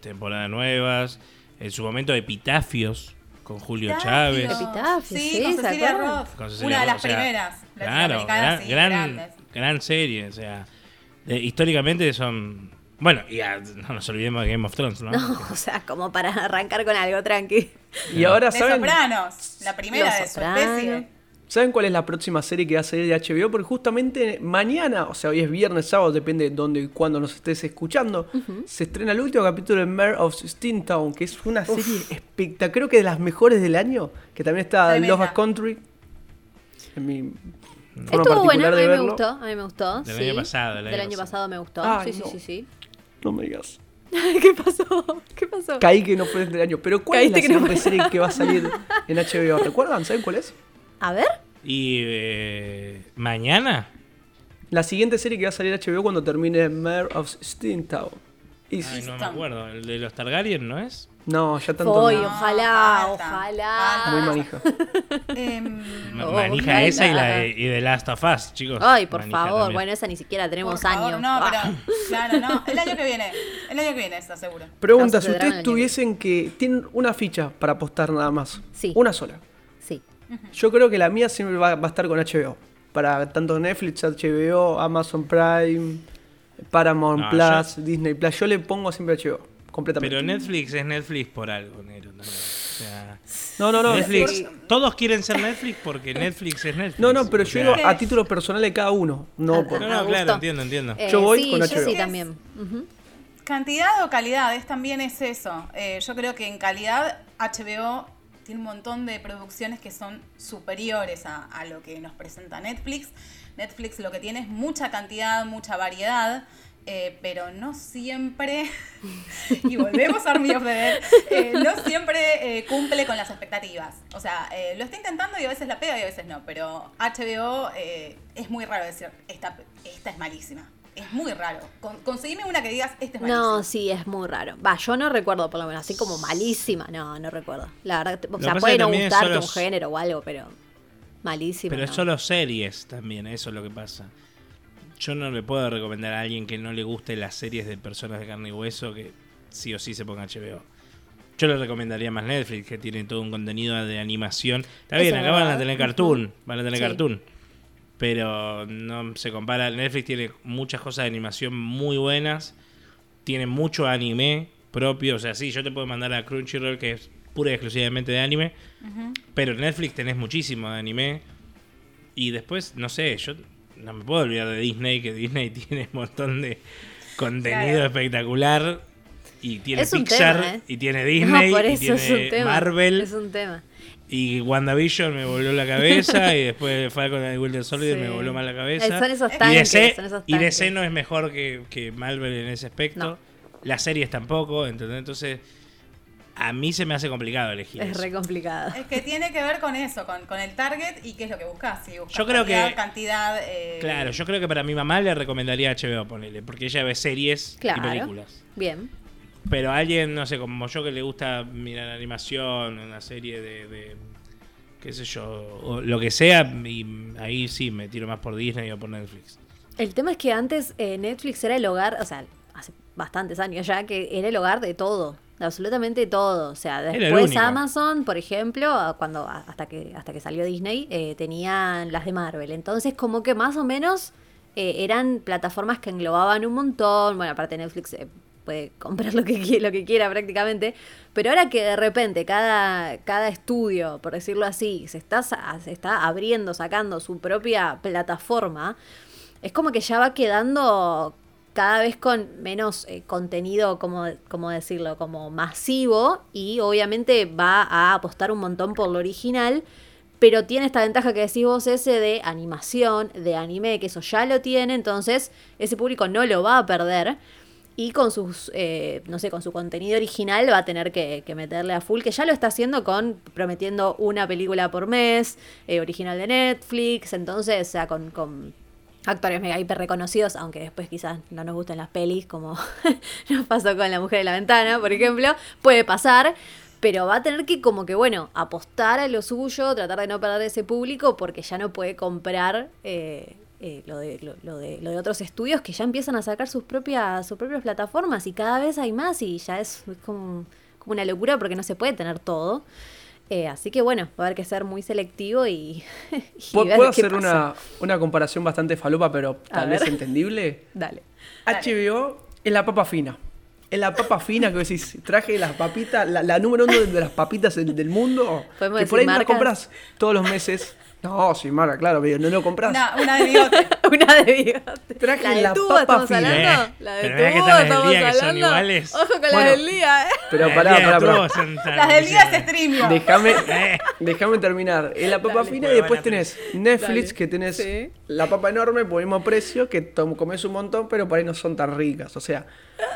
temporadas nuevas. En su momento, Epitafios con Julio Chávez. Epitafios, Sí, sí, con ¿se Cecilia? Roth. Con Cecilia Una de Roth, las o sea, primeras. Claro, latinoamericanas, gran, sí, gran, serie. O sea, de- históricamente son. Bueno, y a- no nos olvidemos de Game of Thrones, ¿no? No, o sea, como para arrancar con algo tranqui. Y ahora, De ¿saben, Sopranos, la primera Los de su Sopranos. especie. ¿saben cuál es la próxima serie que va a salir de HBO? Porque justamente mañana, o sea, hoy es viernes, sábado, depende de dónde y cuándo nos estés escuchando, se estrena el último capítulo de Mare of Steamtown, que es una serie espectacular, creo que de las mejores del año, que también está Tremenda. Love Country. En mi forma Estuvo buena, particular a de mí me verlo. gustó, a mí me gustó. Del sí. año pasado, del Del año año pasado. pasado me gustó. Ay, sí, no. sí, sí, sí. No me digas. ¿Qué pasó? ¿Qué pasó? Caí que no fue este año. Pero ¿cuál es la que no siguiente serie que va a salir en HBO? ¿Recuerdan? ¿Saben cuál es? A ver. Y eh, mañana. La siguiente serie que va a salir en HBO cuando termine Mare of Steamtown. Y Ay, no me acuerdo. El de los Targaryen, ¿no es? No, ya tanto Voy, no. ojalá, ojalá. Muy manija. Em, Oh, manija ojalá. esa y la de, y de Last of Us, chicos. Ay, por Manija favor. también. Bueno, esa ni siquiera tenemos por favor, años. No, Ah. pero, claro, no. El año que viene. El año que viene, está seguro. Pregunta, si ustedes tuviesen que... Tienen una ficha para apostar nada más. Sí. Una sola. Sí. Yo creo que la mía siempre va, va a estar con HBO. Para tanto Netflix, HBO, Amazon Prime, Paramount No, Plus, Disney Plus. Yo le pongo siempre HBO. Completamente. Pero Netflix es Netflix por algo, Nero. también. O sea, no, no, no. Netflix, todos quieren ser Netflix porque Netflix es Netflix. No, no, pero yo sea, digo a título personal de cada uno. No Ah, por... No, no, claro, entiendo, entiendo. Eh, Yo voy sí, con yo HBO. sí también. Cantidad o calidad, es también es eso. Eh, yo creo que en calidad HBO tiene un montón de producciones que son superiores a, a lo que nos presenta Netflix. Netflix lo que tiene es mucha cantidad, mucha variedad, eh, pero no siempre, y volvemos a Army of the Dead, eh, no siempre eh, cumple con las expectativas. O sea, eh, lo está intentando y a veces la pega y a veces no, pero HBO eh, es muy raro decir, esta, esta es malísima. Es muy raro. Con- conseguime una que digas, esta es malísima. No, sí, es muy raro. Va, yo no recuerdo, por lo menos, así como malísima. No, no recuerdo. La verdad, o sea, puede no es gustarte solo un género o algo, pero malísima. Pero es no. solo series también, eso es lo que pasa. Yo no le puedo recomendar a alguien que no le guste las series de personas de carne y hueso que sí o sí se ponga HBO. Yo le recomendaría más Netflix, que tiene todo un contenido de animación. Está bien, acá van a tener cartoon, van a tener Sí. cartoon. Pero no se compara. Netflix tiene muchas cosas de animación muy buenas. Tiene mucho anime propio. O sea, sí, yo te puedo mandar a Crunchyroll, que es pura y exclusivamente de anime. Pero en Netflix tenés muchísimo de anime. Y después, no sé, yo no me puedo olvidar de Disney, que Disney tiene un montón de contenido Claro. espectacular. Y tiene Es Pixar, tema, ¿eh? y tiene Disney, no, y es tiene. Marvel. Es un tema. Y WandaVision me volvió la cabeza. y después Falcon and the Winter Soldier Sí. me volvió más la Eh, cabeza. Son esos y tanques. DC, son esos y. DC no es mejor que, que Marvel en ese aspecto. No. Las series tampoco. ¿entendés? Entonces, a mí se me hace complicado elegir. Es eso. re complicado. Es que tiene que ver con eso, con, con el target y qué es lo que buscas. Si buscas Yo creo calidad, que- cantidad. eh, Claro, yo creo que para mi mamá le recomendaría HBO, ponele, porque ella ve series Claro. y películas. Bien. Pero a alguien, no sé, como yo que le gusta mirar animación, una serie de, de qué sé yo, o lo que sea, y ahí sí me tiro más por Disney o por Netflix. El tema es que antes eh, Netflix era el hogar, o sea, hace bastantes años ya, que era el hogar de todo. Absolutamente todo. O sea, después. Amazon, por ejemplo, cuando hasta que hasta que salió Disney, eh, tenían las de Marvel. Entonces, como que más o menos eh, eran plataformas que englobaban un montón. Bueno, aparte Netflix eh, puede comprar lo que, lo que quiera prácticamente. Pero ahora que de repente cada, cada estudio, por decirlo así, se está, se está abriendo, sacando su propia plataforma, es como que ya va quedando cada vez con menos eh, contenido, como, como decirlo, como masivo y obviamente va a apostar un montón por lo original, pero tiene esta ventaja que decís vos ese de animación, de anime, que eso ya lo tiene, entonces ese público no lo va a perder y con sus, eh, no sé, con su contenido original va a tener que, meterle a full, que ya lo está haciendo con prometiendo una película por mes, eh, original de Netflix, entonces, o sea, con, con actores mega hiper reconocidos, aunque después quizás no nos gusten las pelis, como nos pasó con La Mujer de la Ventana, por ejemplo, puede pasar. Pero va a tener que como que, bueno, apostar a lo suyo, tratar de no perder ese público, porque ya no puede comprar eh, eh, lo, de, lo, lo de, lo de otros estudios que ya empiezan a sacar sus propias, sus propias plataformas y cada vez hay más y ya es, es como, como una locura porque no se puede tener todo. Eh, así que bueno, va a haber que ser muy selectivo y, y ¿Puedo ver puedo qué hacer pasa. una, una comparación bastante falopa, pero A tal ver. vez entendible? Dale. HBO es la papa fina. Es la papa fina que decís, traje las papitas, la, la número uno de, las papitas del, del mundo. ¿Podemos que por ahí no la marcas? compras todos los meses. No, sí, marca, claro, pero no lo compras. Una, una de bigote. Una de bigote. Traje la de la tubo, papa estamos fina. hablando. Eh, La de pero mirá que tubo, están las del estamos día que son hablando. iguales. Ojo con Bueno. las del día, eh. Pero El pará, pará, pará. Las del día es streamio. Déjame, Eh. déjame terminar. Es la papa Dale. fina y después tenés Netflix, Dale. que tenés Sí. la papa enorme por el mismo precio, que comes un montón, pero por ahí no son tan ricas. O sea,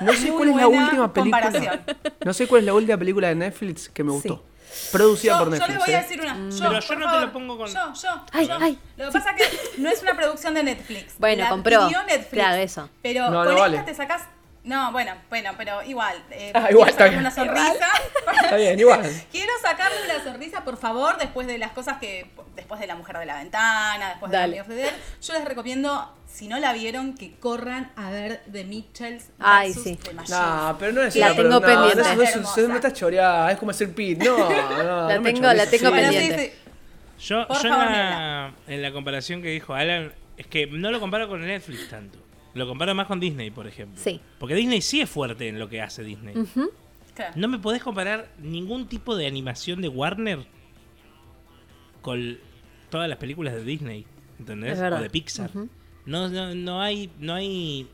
no sé Muy cuál es la última película. No sé cuál es la última película de Netflix que me gustó. Producida Yo, por yo Netflix. les voy a ¿eh? decir una. Yo, Pero yo no te favor. lo pongo con- Yo, yo. Ay, yo. ay. Lo que pasa es que no es una producción de Netflix. Bueno, La compró. Netflix. Claro, eso. Pero No, con no esta vale. te sacás. No, bueno, bueno, pero igual. eh, Ah, quiero igual, está bien. una sonrisa. Está bien, igual. Quiero sacarle una sonrisa, por favor, después de las cosas que. Después de La Mujer de la Ventana, después de Dale. Dead. Yo les recomiendo, si no la vieron, que corran a ver The Mitchells Ay, sí. The. No, pero no es La tengo pero no, pendiente. No, no, es- Es no, estás choreada, es como hacer pit. No, no. La tengo- la tengo pendiente. Yo, yo favor, en, la, en la comparación que dijo Alan, es que no lo comparo con Netflix tanto. Lo comparo más con Disney, por ejemplo. Sí. Porque Disney sí es fuerte en lo que hace Disney. Claro. No me podés comparar ningún tipo de animación de Warner con todas las películas de Disney, ¿entendés? O de Pixar. Ujú. No, no, no hay, no hay.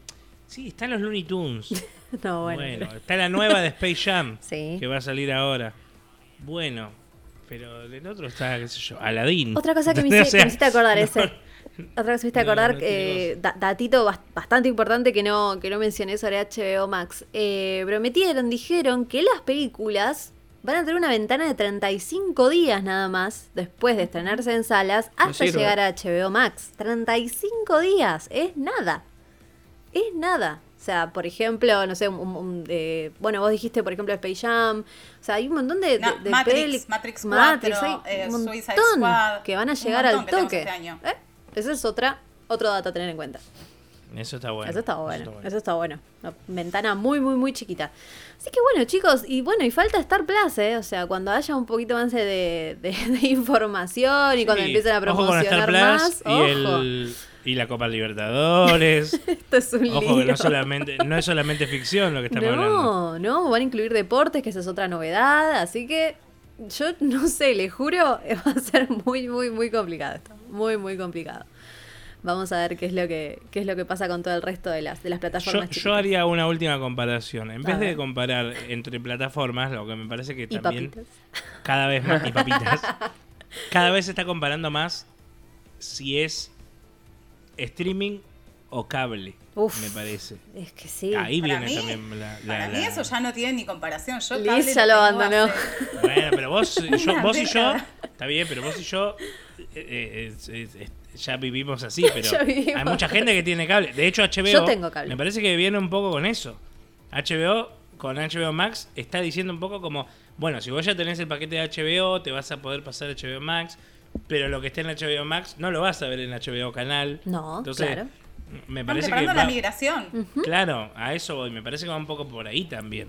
Sí, están los Looney Tunes. No, bueno. bueno, está la nueva de Space Jam Sí. que va a salir ahora. Bueno, pero el otro está, qué sé yo, Aladdin. Otra cosa que me, hice- O sea, que me hiciste acordar ese. Otra cosa que me hiciste acordar, eh, da- datito bas- bastante importante que no, que no mencioné sobre HBO Max. Eh, prometieron, dijeron que las películas van a tener una ventana de 35 días nada más después de estrenarse en salas hasta llegar a HBO Max. 35 días, es nada. Es nada. O sea, por ejemplo, no sé, un- un- eh, bueno, vos dijiste, por ejemplo, Space Jam. O sea, hay un montón de, No, de, de Matrix, peli- Matrix Matrix, 4, hay eh, un Suicide montón Squad, que van a llegar al toque. este año. ¿Eh? Ese es otra, otro dato a tener en cuenta. Eso está bueno. eso está bueno, eso está bueno. Una ventana muy, muy, muy chiquita. Así que bueno, chicos, y bueno, y falta Star Plus, ¿eh? O sea, cuando haya un poquito más de, de- de información y cuando empiecen a ojo con Star promocionar Plus más, y, ojo. el, y la Copa Libertadores. Esto es un Ojo que lío. no, solamente, no es solamente ficción lo que estamos hablando. No, no, van a incluir deportes, que esa es otra novedad, así que yo no sé, le juro, va a ser muy, muy, muy complicado esto, muy, muy complicado. Vamos a ver qué es lo que, qué es lo que pasa con todo el resto de las, de las plataformas. yo haría una última comparación. En A vez de comparar entre plataformas, lo que me parece que y también papitas. cada vez más y papitas, cada vez se está comparando más si es streaming o cable, Uf. me parece. Es que sí. Ahí Para viene mí- también la, la- Para mí eso ya no tiene ni comparación. Yo ya lo abandonó. hace- Bueno, pero vos, yo, vos y yo, está bien, pero vos y yo eh, eh, ya vivimos así, pero vivimos. hay mucha gente que tiene cable. De hecho, HBO Yo tengo cable. me parece que viene un poco con eso. HBO con HBO Max está diciendo un poco como, bueno, si vos ya tenés el paquete de HBO, te vas a poder pasar HBO Max, pero lo que esté en HBO Max no lo vas a ver en HBO Canal. No, Entonces, claro. Me Están parece que preparando la va- migración. Claro, a eso voy. Me parece que va un poco por ahí también.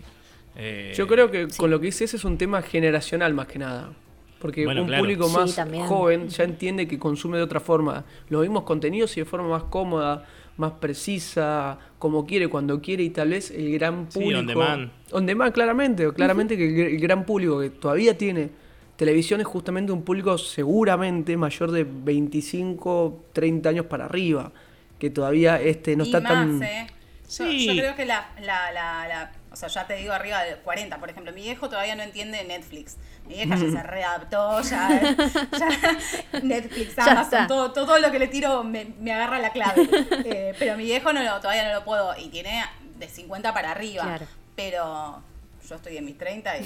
Eh, Yo creo que con lo que dices es un tema generacional más que nada. Porque Bueno, un claro. público Sí, más también. joven ya entiende que consume de otra forma los mismos contenidos y de forma más cómoda, más precisa, como quiere, cuando quiere y tal vez el gran Sí, público... on demand. On demand, claramente. Claramente que el, gr- el gran público que todavía tiene televisión es justamente un público seguramente mayor de 25, 30 años para arriba. Que todavía este no y está más, tan... ¿eh? Yo, Sí. yo creo que la, la, la, la- O sea, ya te digo arriba de 40, por ejemplo. Mi viejo todavía no entiende Netflix. Mi vieja ya se readaptó, ya, ya Netflix, Ya Amazon, todo, todo lo que le tiro me, me agarra la clave. Eh, pero mi viejo no lo, todavía no lo puedo. Y tiene de 50 para arriba. Claro. Pero yo estoy en mis 30 y,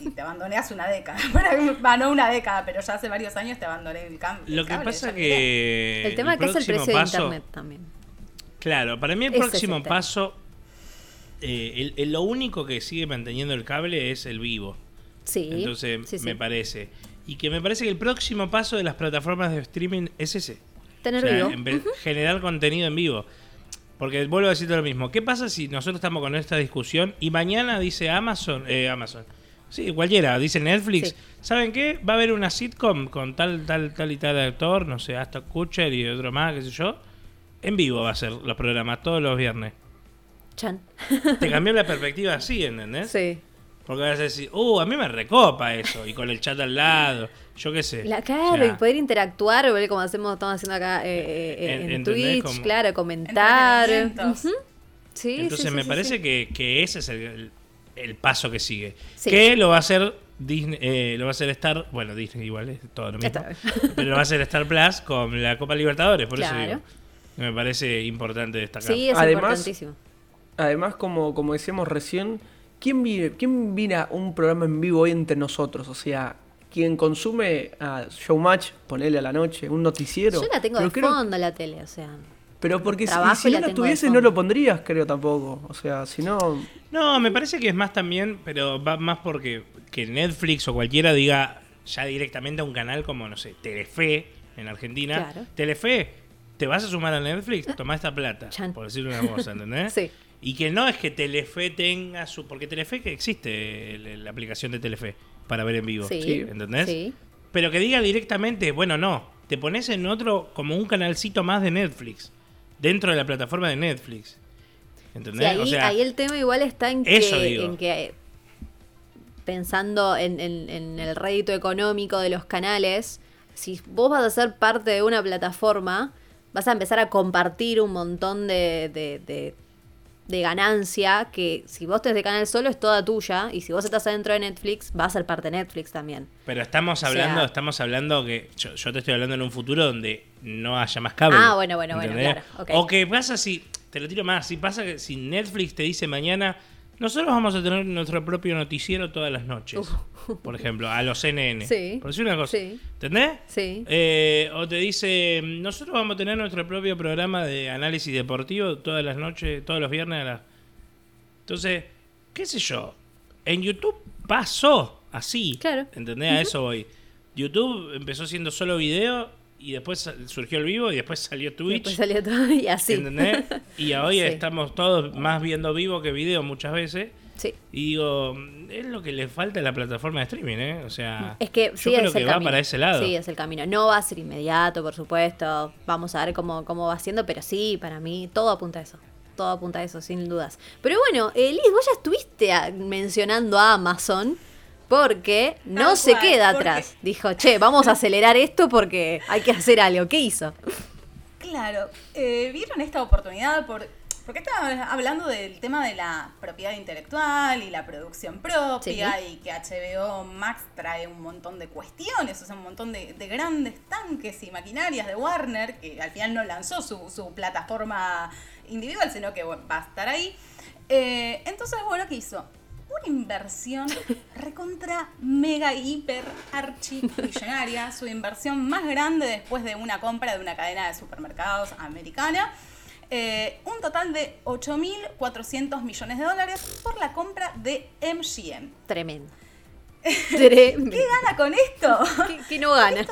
y te abandoné hace una década. Va, no una década, pero ya hace varios años te abandoné el cambio. Lo que pasa que. El tema que es el precio paso- de internet también. Claro, para mí el es próximo el paso. eh, el- el- lo único que sigue manteniendo el cable es el vivo. Sí. Entonces, sí, sí. me parece. Y que me parece que el próximo paso de las plataformas de streaming es ese. Tener O sea, vivo. en vez- generar contenido en vivo. Porque vuelvo a decirte lo mismo. ¿Qué pasa si nosotros estamos con esta discusión y mañana dice Amazon, eh, Amazon, sí, cualquiera, dice Netflix, Sí. ¿saben qué? Va a haber una sitcom con tal, tal, tal y tal actor, no sé, hasta Kutcher y otro más, qué sé yo. En vivo va a ser los programas todos los viernes. Chan. Te cambió la perspectiva así, ¿entendés? Sí. Porque vas a decir, uh, a mí me recopa eso. Y con el chat al lado, yo qué sé. La, O claro, sea, y poder interactuar, ver como hacemos, estamos haciendo acá eh, eh, eh, En- en. Twitch, Como- claro, comentar. Ujú. Sí, Entonces sí, sí, me sí, parece sí. Que, que ese es el, el- el paso que sigue. Sí. Que lo va a hacer Disney, eh, lo va a hacer Star, bueno, Disney igual es todo lo mismo. Pero lo va a hacer Star Plus con la Copa Libertadores, por eso digo. Me parece importante destacar. Sí, es Además- importantísimo. Además, como, como decíamos recién, ¿quién, vive, ¿quién mira un programa en vivo hoy entre nosotros? O sea, quien consume a Showmatch, ponele a la noche, un noticiero. Yo la tengo de creo- fondo la tele, o sea. Pero porque si, si no la tuviese, no lo pondrías, creo tampoco. O sea, si no. No, me parece que es más también, pero va más porque que Netflix o cualquiera diga ya directamente a un canal como, no sé, Telefe en Argentina. Claro. Telefe, ¿te vas a sumar a Netflix? Toma esta plata, Chan. por decir una cosa, ¿entendés? Sí. Y que no es que Telefe tenga su... Porque Telefe que existe la aplicación de Telefe para ver en vivo, Sí. Sí. ¿entendés? Sí. Pero que diga directamente, bueno, no, te pones en otro, como un canalcito más de Netflix, dentro de la plataforma de Netflix. Sí, ¿Entendés? ahí, o sea, ahí el tema igual está en Eso que, digo. en que eh, pensando en, en- en el rédito económico de los canales, si vos vas a ser parte de una plataforma, vas a empezar a compartir un montón de, de, de- de ganancia que si vos tenés de canal solo es toda tuya y si vos estás adentro de Netflix va a ser parte de Netflix también. Pero estamos O sea- hablando, estamos hablando que yo, yo te estoy hablando en un futuro donde no haya más cable. Ah, bueno, bueno, bueno, claro. O que pasa si, te lo tiro más, si pasa que si Netflix te dice mañana, nosotros vamos a tener nuestro propio noticiero todas las noches. Por ejemplo, a los CNN. Sí, Por decir una cosa. sí. ¿Entendés? Sí. Eh, o te dice, nosotros vamos a tener nuestro propio programa de análisis deportivo todas las noches, todos los viernes a las... Entonces, qué sé yo, en YouTube pasó así. Claro. ¿Entendés? A eso voy. YouTube empezó siendo solo video y después surgió el vivo y después salió Y Twitch. después salió todo y así. ¿Entendés? Y hoy Sí. estamos todos más viendo vivo que video muchas veces. Sí. Y digo, es lo que le falta a la plataforma de streaming, ¿eh? O sea, Es que yo sí, creo es que el va camino. para ese lado. Sí, es el camino. No va a ser inmediato, por supuesto. Vamos a ver cómo, cómo va siendo, pero sí, para mí todo apunta a eso. Todo apunta a eso, sin dudas. Pero bueno, eh, Liz, vos ya estuviste mencionando a Amazon porque no se cual, queda porque- atrás. Dijo, che, vamos a acelerar esto porque hay que hacer algo. ¿Qué hizo? Claro, eh, vieron esta oportunidad por, porque estaba hablando del tema de la propiedad intelectual y la producción propia y que HBO Max trae un montón de cuestiones, o sea, un montón de, grandes tanques y maquinarias de Warner, que al final no lanzó su, su plataforma individual, sino que va a estar ahí. Eh, entonces, bueno, ¿qué hizo? Una inversión recontra mega hiper archi millonaria, su inversión más grande después de una compra de una cadena de supermercados americana. Eh, un total de 8.400 millones de dólares por la compra de MGM. Tremendo. Tremendo. ¿Qué gana con esto? ¿Qué, no gana?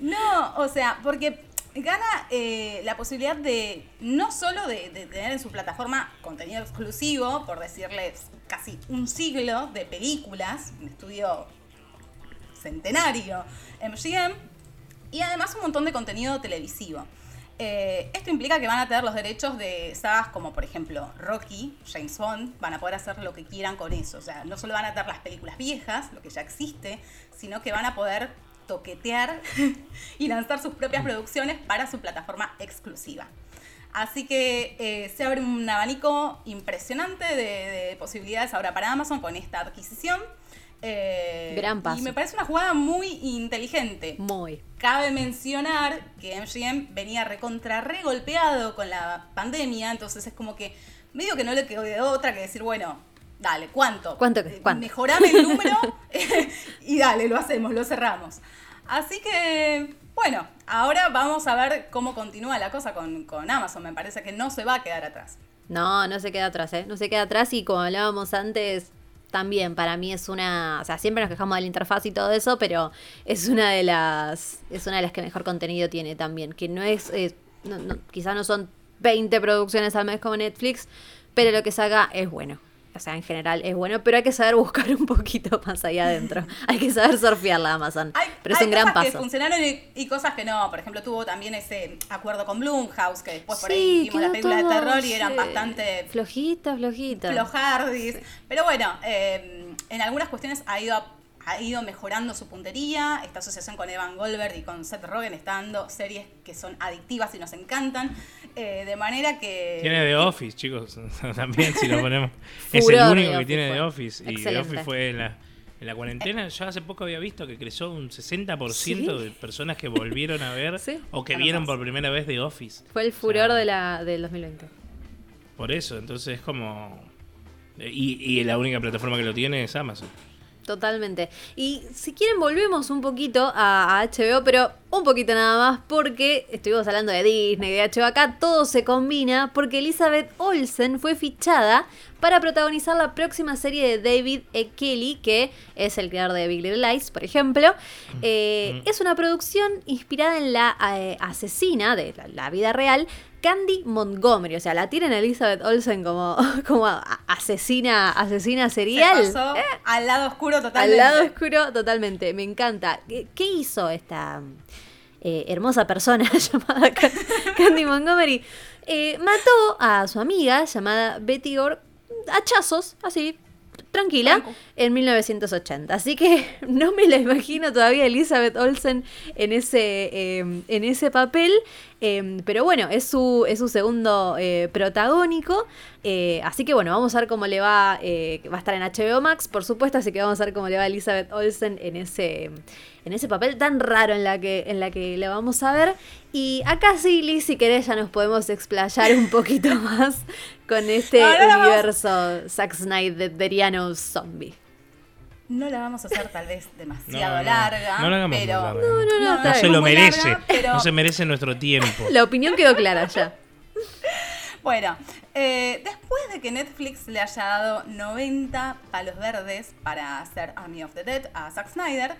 No, o sea, porque gana eh, la posibilidad de no solo de, tener en su plataforma contenido exclusivo, por decirles casi un siglo de películas, un estudio centenario MGM, y además un montón de contenido televisivo. Eh, esto implica que van a tener los derechos de sagas como por ejemplo Rocky, James Bond, van a poder hacer lo que quieran con eso. O sea, no solo van a tener las películas viejas, lo que ya existe, sino que van a poder toquetear y lanzar sus propias producciones para su plataforma exclusiva. Así que eh, se abre un abanico impresionante de, posibilidades ahora para Amazon con esta adquisición. Eh, Gran paso. Y me parece una jugada muy inteligente. Muy. Cabe mencionar que MGM venía recontra regolpeado con la pandemia, entonces es como que medio que no le quedó otra que decir, bueno, dale, ¿cuánto? ¿Cuánto? Eh, ¿Cuánto? Mejorame el número y dale, lo hacemos, lo cerramos. Así que, bueno, ahora vamos a ver cómo continúa la cosa con, Amazon. Me parece que no se va a quedar atrás. No, no se queda atrás, ¿eh? No se queda atrás y como hablábamos antes, también para mí es una, o sea, siempre nos quejamos de la interfaz y todo eso, pero es una de las, es una de las que mejor contenido tiene también, que no es, no, no, quizás no son 20 producciones al mes como Netflix, pero lo que saca es bueno o sea, en general es bueno, pero hay que saber buscar un poquito más allá adentro. hay que saber surfear la Amazon. pero es un gran paso. que funcionaron y, cosas que no. Por ejemplo, tuvo también ese acuerdo con Blumhouse, que después por ahí vimos la película de terror y eran bastante... Flojitas, flojitas. Flojardis. Pero bueno, eh, en algunas cuestiones ha ido ha ido mejorando su puntería. Esta asociación con Evan Goldberg y con Seth Rogen está dando series que son adictivas y nos encantan. Eh, de manera que. Tiene The Office, chicos. También, si lo ponemos. es el único que tiene The Office. Y The Office fue en la, en la cuarentena. Yo hace poco había visto que creció un 60% de personas que volvieron a ver o que vieron por primera vez The Office. Fue el furor de la, del 2020. Por eso, entonces es como. Y, y la única plataforma que lo tiene es Amazon. Totalmente. Y si quieren volvemos un poquito a, HBO, pero un poquito nada más porque estuvimos hablando de Disney, de HBO acá, todo se combina porque Elizabeth Olsen fue fichada para protagonizar la próxima serie de David E. Kelly, que es el creador de Big Little Lies, por ejemplo. Eh, mm. Es una producción inspirada en la eh, asesina de la vida real Candy Montgomery. O sea, la tienen Elizabeth Olsen como, como asesina, asesina serial. ¿Eh? Al lado oscuro totalmente. Al lado oscuro totalmente. Me encanta. ¿Qué, hizo esta eh, hermosa persona llamada Candy Montgomery? Eh, mató a su amiga llamada Betty Orr hachazos, así, tranquila, en 1980. Así que no me la imagino todavía Elizabeth Olsen en ese, en ese papel. Em, pero bueno, es su, es su segundo eh, protagónico. Eh, así que bueno, vamos a ver cómo le va. Eh, va a estar en HBO Max, por supuesto. Así que vamos a ver cómo le va a Elizabeth Olsen en ese, en ese papel tan raro en la que, en la que le vamos a ver. Y acá sí, Liz, si querés, ya nos podemos explayar un poquito más con este universo Zack Snyder Zombie. No la vamos a hacer tal vez demasiado larga. No la hagamos pero... No, no, no. No, se lo merece. No se merece nuestro tiempo. La opinión quedó clara ya. Bueno, eh, después de que Netflix le haya dado 90 palos verdes para hacer Army of the Dead a Zack Snyder,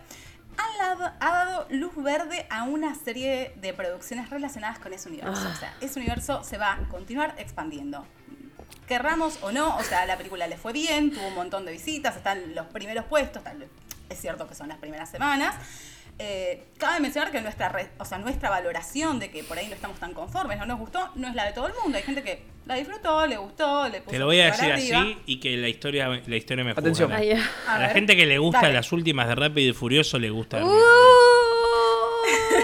ha dado, luz verde a una serie de producciones relacionadas con ese universo. Ah. O sea, ese universo se va a continuar expandiendo querramos o no, o sea, la película le fue bien, tuvo un montón de visitas, están los primeros puestos, es cierto que son las primeras semanas. Eh, cabe mencionar que nuestra, o sea, nuestra valoración de que por ahí no estamos tan conformes, no nos gustó, no es la de todo el mundo. Hay gente que la disfrutó, le gustó, le puso Te lo voy a decir así y que la historia, la historia me Atención. A, la gente que le gusta las últimas de Rápido y Furioso le gusta. Uh.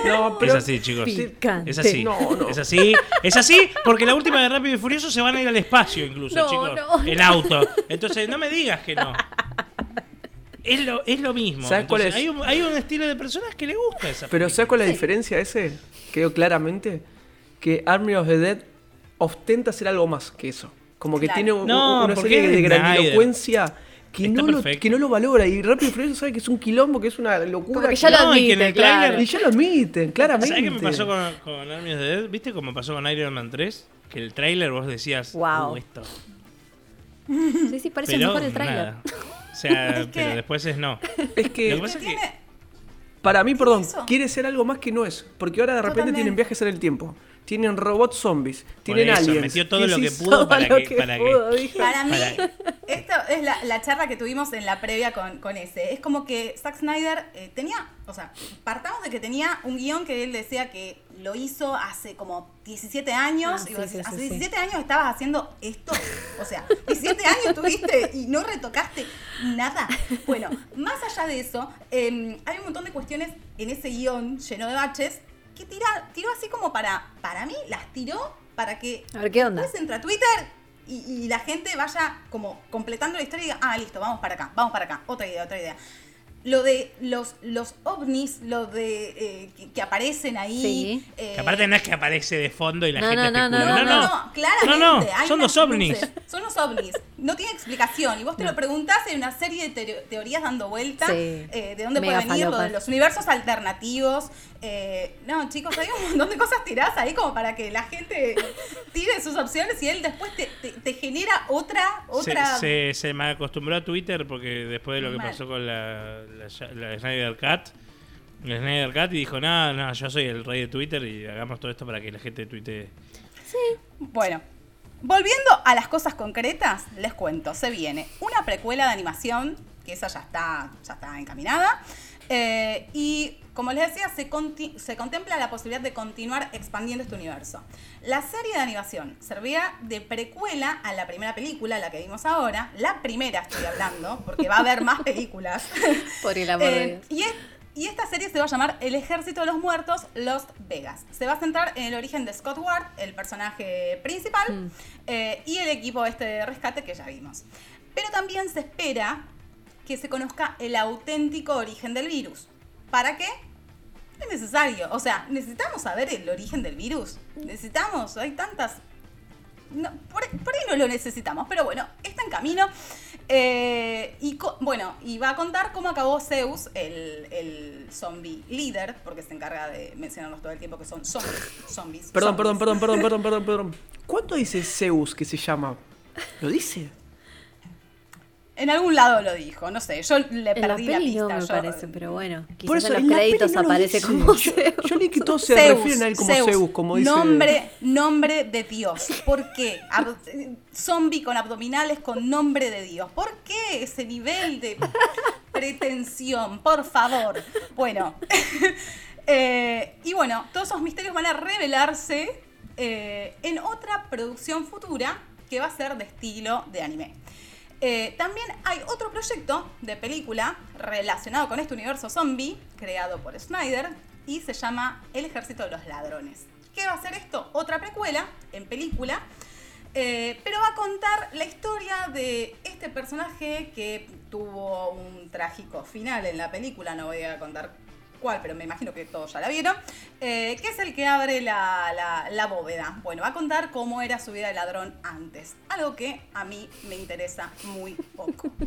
No, pero Es así, chicos. Picante. Es así. No, no. Es así. Es así porque la última de Rápido y Furioso se van a ir al espacio incluso, No, chicos. no. En auto. Entonces, no me digas que no. Es lo, es lo mismo. ¿Sabes cuál es? Hay, un, hay un estilo de personas que le gusta esa Pero película. ¿sabes cuál es la diferencia ese? Quedó claramente que Army of the Dead ostenta ser algo más que eso. Como que Claro. tiene un- No, una serie de grandilocuencia que Está no, lo, que no lo valora. Y Rápido y Furioso sabe que es un quilombo, que es una locura. Que ya que- lo No, y que en admite, el claro. Y ya lo admiten, claramente. ¿Sabes qué me pasó con, con Army of the Dead? ¿Viste cómo pasó con Iron Man 3? Que el tráiler vos decías, Wow. "Uh, esto. Sí, sí, parece Pero mejor el tráiler. Sea, Es que- pero después es no. Es Lo que, que pasa es que Tiene- para mí, perdón, quiere ser algo más que no es. Porque ahora de repente tienen viajes en el tiempo. Tienen robots zombies. Tienen eso, aliens. metió todo lo que pudo para que- para pudo, mí, esto es la, la charla que tuvimos en la previa con, con ese. Es como que Zack Snyder eh, tenía, o sea, partamos de que tenía un guion que él decía que lo hizo hace como 17 años. Ah, y vos sí, decís, sí, hace sí, sí. 17 años estabas haciendo esto. O sea, 17 años tuviste y no retocaste nada. Bueno, más allá de eso, eh, hay un montón de cuestiones en ese guion lleno de baches que tira, tiró así como para, para mí, las tiró para que A ver, ¿qué onda? Después entra a Twitter y, y la gente vaya como completando la historia y diga, ah, listo, vamos para acá, vamos para acá, otra idea, otra idea. Lo de los, los ovnis, lo de eh, que, que aparecen ahí. Sí. eh, Que aparte no es que aparece de fondo y la No, gente no, no, especula. no, no, no, claramente. No, no, son los ovnis. luces, son los ovnis. No tiene explicación. Y vos te lo preguntás, hay una serie de teo- teorías dando vuelta. Sí. eh, de dónde Mega puede venir lo de los universos alternativos. Eh, no, chicos, hay un montón de cosas tiradas ahí como para que la gente tire sus opciones y él después te, te- te genera otra. Se, otra se, se me acostumbró a Twitter porque después de lo que Mal. pasó con la, la, la Snyder Cat, la Snyder Cat y dijo, no, no, yo soy el rey de Twitter y hagamos todo esto para que la gente tuitee. Bueno, volviendo a las cosas concretas, les cuento, se viene una precuela de animación, que esa ya está, ya está encaminada, eh, y como les decía, se, contempla la posibilidad de continuar expandiendo este universo. La serie de animación servirá de precuela a la primera película, la que vimos ahora, la primera estoy hablando, porque va a haber más películas. Por el amor de Eh, Dios. y, es- y esta serie se va a llamar El Ejército de los Muertos, Lost Vegas. Se va a centrar en el origen de Scott Ward, el personaje principal, Mm. eh, y el equipo este de rescate que ya vimos. Pero también se espera que se conozca el auténtico origen del virus. ¿Para qué? Es necesario. O sea, necesitamos saber el origen del virus. Necesitamos, hay tantas no, por, por ahí no lo necesitamos, pero bueno, está en camino. Eh, y bueno, y va a contar cómo acabó Zeus, el, el zombie líder, porque se encarga de mencionarnos todo el tiempo que son zombies. zombies Perdón, perdón, perdón, perdón, perdón, perdón, perdón. ¿Cuánto dice Zeus que se llama? ¿Lo dice? En algún lado lo dijo, no sé, yo le En perdí la, peli pista. no me yo- parece, pero bueno. Por Quizás eso en en los la peli créditos no aparece como Yo- Zeus. Yo leí que todos se Zeus, refieren a él como Zeus, como dice. Nombre, nombre de Dios. ¿Por qué? Ab- zombie con abdominales con nombre de Dios. ¿Por qué ese nivel de pretensión? Por favor. Bueno. eh, y bueno, todos esos misterios van a revelarse eh, en otra producción futura que va a ser de estilo de anime. Eh, también hay otro proyecto de película relacionado con este universo zombie, creado por Snyder, y se llama El Ejército de los Ladrones. ¿Qué va a ser esto? Otra precuela en película, eh, pero va a contar la historia de este personaje que tuvo un trágico final en la película, no voy a contar cuál, pero me imagino que todos ya la vieron, eh, que es el que abre la, la- la bóveda. Bueno, va a contar cómo era su vida de ladrón antes, algo que a mí me interesa muy poco.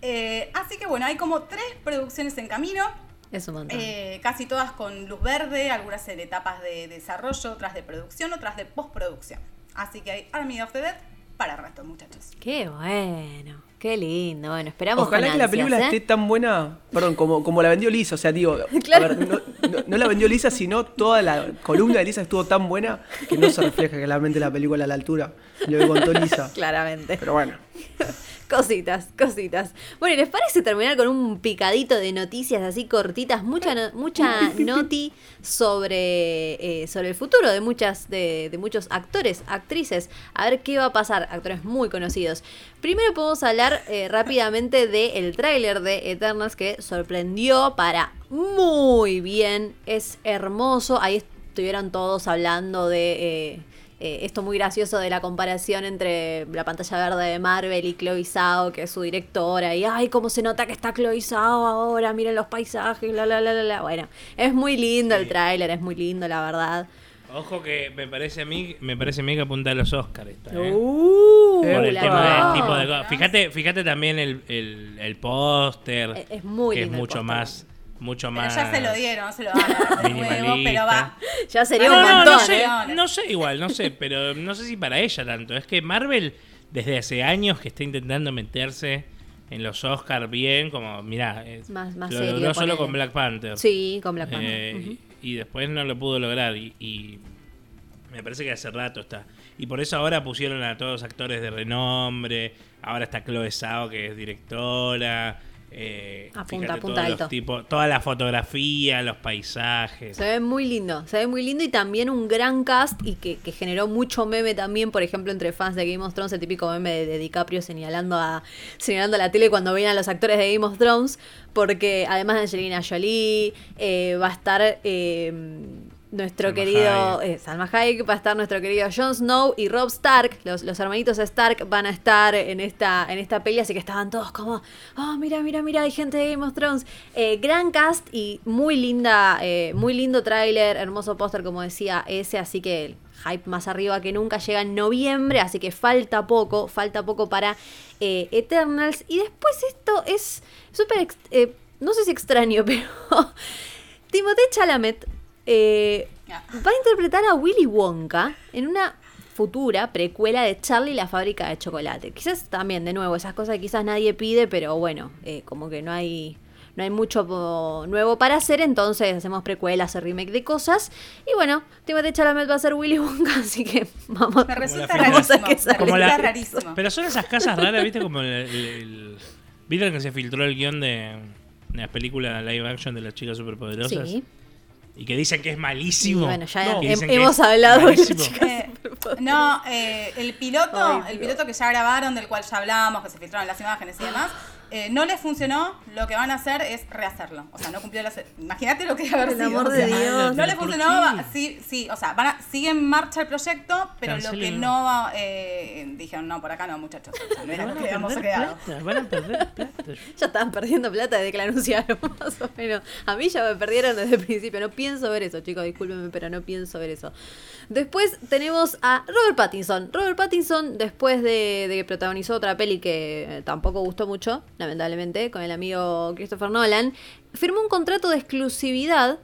Eh, así que bueno, hay como tres producciones en camino. Es un montón. Eh, casi todas con luz verde, algunas en etapas de desarrollo, otras de producción, otras de postproducción. Así que hay Army of the Dead para el resto, muchachos. Qué bueno. Qué lindo. Bueno, esperamos Ojalá que la película ¿eh? esté tan buena, perdón, como, como la vendió Lisa. O sea, digo, Claro. a ver, no, no- no la vendió Lisa, sino toda la columna de Lisa estuvo tan buena que no se refleja claramente la película a la altura. Lo que contó Lisa. Claramente. Pero bueno. Cositas, cositas. Bueno, ¿y ¿les parece terminar con un picadito de noticias así cortitas? Mucha, no- mucha noti sobre, eh, sobre el futuro de muchas, de, de muchos actores, actrices. A ver qué va a pasar. Actores muy conocidos. Primero podemos hablar eh, rápidamente del tráiler de Eternals que sorprendió para muy bien, es hermoso. Ahí estuvieron todos hablando de eh, eh, esto muy gracioso de la comparación entre la pantalla verde de Marvel y Chloe Zhao, que es su directora, y ay, cómo se nota que está Chloe Zhao ahora, miren los paisajes, la la la la la. Bueno, es muy lindo el tráiler, es muy lindo, la verdad. Ojo que me parece a mí, me parece a mí que apunta a los Oscars esta, ¿eh? Uh, Por el tema del tipo de cosas. Fíjate, fíjate también el, el, el póster. Es- es muy que es lindo mucho más, mucho Pero más. ya se lo dieron, se lo van a dar de nuevo, pero va. Ya sería No, un no, montón, no sé, ¿eh? no sé igual, no sé, pero no sé si para ella tanto. Es que Marvel desde hace años que está intentando meterse en los Oscars bien, como mirá, eh, Más- más lo serio, logró solo con Black Panther. Sí, con Black Panther. Eh, y, y después no lo pudo lograr y, y me parece que hace rato está. Y por eso ahora pusieron a todos actores de renombre. Ahora está Chloe Zhao que es directora. Eh, Apunta, apunta todos los alto. tipos- toda la fotografía, los paisajes. Se ve muy lindo, se ve muy lindo y también un gran cast y que, que generó mucho meme también, por ejemplo, entre fans de Game of Thrones, el típico meme de, de DiCaprio señalando a, señalando a la tele cuando a los actores de Game of Thrones, porque además de Angelina Jolie, eh, va a estar eh, nuestro Salma querido Hayek. eh, Salma Hayek, va a estar nuestro querido Jon Snow y Rob Stark, los, los hermanitos Stark van a estar en esta, en esta peli, así que estaban todos como, oh, mira, mira, mira, hay gente de Game of Thrones. Eh, gran cast y muy linda, eh, muy lindo tráiler, hermoso póster, como decía ese, así que el hype más arriba que nunca llega en noviembre, así que falta poco, falta poco para eh, Eternals. Y después esto es súper, no sé si extraño, pero Timothée Chalamet eh, va a interpretar a Willy Wonka en una futura precuela de Charlie y la fábrica de chocolate. Quizás también, de nuevo, esas cosas que quizás nadie pide, pero bueno, eh, como que no hay, no hay mucho nuevo para hacer, entonces hacemos precuelas remake de cosas. Y bueno, Timothée Chalamet va a ser Willy Wonka, así que vamos. Me resulta rarísimo. que Me. Como la- rarísimo. Pero son esas casas raras, ¿viste? Como el, el- el- ¿Vieron que se filtró el guion de, de la película live action de las chicas superpoderosas? Sí. Y que dicen que es Y malísimo. bueno, ya hemos hablado de chicas Eh, no, eh, el piloto, Ay, el piloto que ya grabaron, del cual ya hablamos, que se filtraron las imágenes y demás, eh, no les funcionó. Lo que van a hacer es rehacerlo. O sea, no cumplió las. Imagínate lo que debe haber Por el sido. amor o de sea, Dios. No les ¿Por funcionó. Sí, sí, o sea, van a, sigue en marcha el proyecto, pero lo que no va. Eh, dijeron, no, por acá no, muchachos. O sea, no era lo que habíamos quedado. plata, van a perder plata. Ya estaban perdiendo plata desde que la anunciaron, más o menos. A mí ya me perdieron desde el principio. No pienso ver eso, chicos, discúlpenme, pero no pienso ver eso. Después tenemos a Robert Pattinson. Robert Pattinson, después de, de que protagonizó otra peli que eh, tampoco gustó mucho, lamentablemente, con el amigo Christopher Nolan, firmó un contrato de exclusividad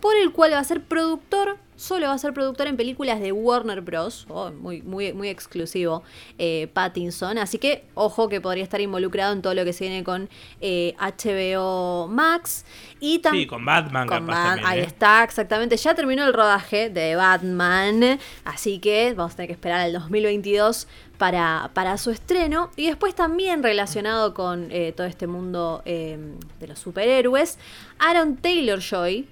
por el cual va a ser productor, solo va a ser productor en películas de Warner Bros. Oh, muy, muy, muy exclusivo eh, Pattinson. Así que, ojo que podría estar involucrado en todo lo que se viene con eh, HBO Max. Y Sí, con Batman con capaz Bat- también, Ahí ¿eh? está, exactamente. Ya terminó el rodaje de Batman. Así que vamos a tener que esperar al 2022 para, para su estreno. Y después también relacionado con eh, todo este mundo eh, de los superhéroes, Aaron Taylor Joy.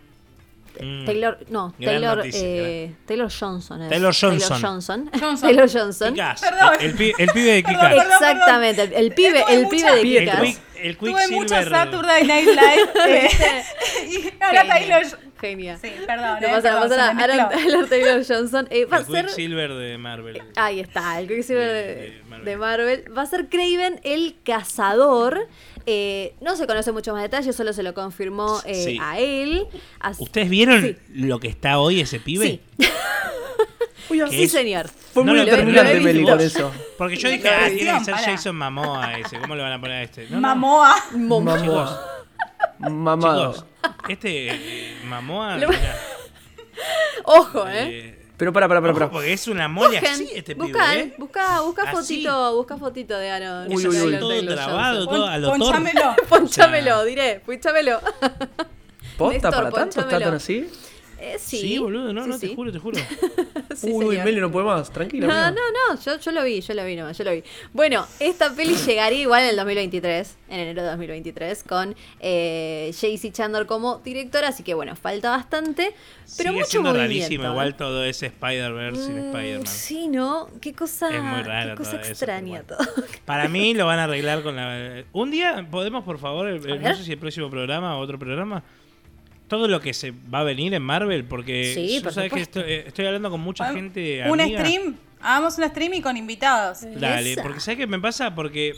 Mm. Taylor, no, Taylor, noticia, eh, Taylor Johnson. es. Taylor Johnson. Johnson. Johnson. Taylor Johnson. El, el pi- el pibe de Kikas. perdón. Exactamente, el, el pibe, el mucha- pibe de el Tuve mucho. Saturday Night Live. eh, y ahora Taylor. Genia. Sí, perdón. No eh, pasa, perdón, pasa nada. Aaron. Taylor Taylor Johnson eh, va a El ser Quicksilver de Marvel. Ahí está, el Quicksilver de, De- de Marvel. de Marvel. Va a ser Craven el cazador. Eh, no se conoce mucho más detalles, solo se lo confirmó eh, Sí. a él. Así- ¿Ustedes vieron Sí. lo que está hoy ese pibe? Sí, Uy, ¿Qué sí, es? señor. Fue No muy lo- determinante, Meli, con eso. Porque yo dije, ah, tiene que ser. Jason Momoa ese. ¿Cómo le van a poner a este? No, no. Mamoa. Mamado. Chicos, este eh, Mamoa. Lo- mirá, Ojo, ¿eh? eh, Pero para, para, para. ojo, para. porque es una mole Busquen, así este pibe, buscan, ¿eh? busca, busca Así. fotito, busca fotito de Aaron. Uy, uy, todo Taylor trabado, todo a lo. Ponchámelo. Ponchámelo, diré, ponchámelo. ¿Posta Néstor, para tanto? ¿Está ponchámelo. tan así? Eh, sí. Sí, boludo, no, Sí, no, te juro, te juro. Sí, Uy, señor. Meli no puede más, tranquila. No, no, no, yo, yo lo vi, yo lo vi, no, yo lo vi. Bueno, esta peli llegaría igual en el 2023, en enero de 2023, con eh, Jaycee Chandler como directora, así que bueno, falta bastante, pero Sigue mucho siendo movimiento. rarísimo, ¿eh? igual todo ese Spider-Verse sin Mm, Spider-Man. Sí, ¿no? Qué cosa, Es muy raro qué cosa todo extraña todo. Para mí lo van a arreglar con la. Un día podemos, por favor, el- no sé si el próximo programa o otro programa, todo lo que se va a venir en Marvel, porque Sí, yo por sabes que estoy, eh, estoy hablando con mucha gente. Un amiga. stream, hagamos un stream y con invitados. Dale, Esa. porque ¿sabes qué me pasa? Porque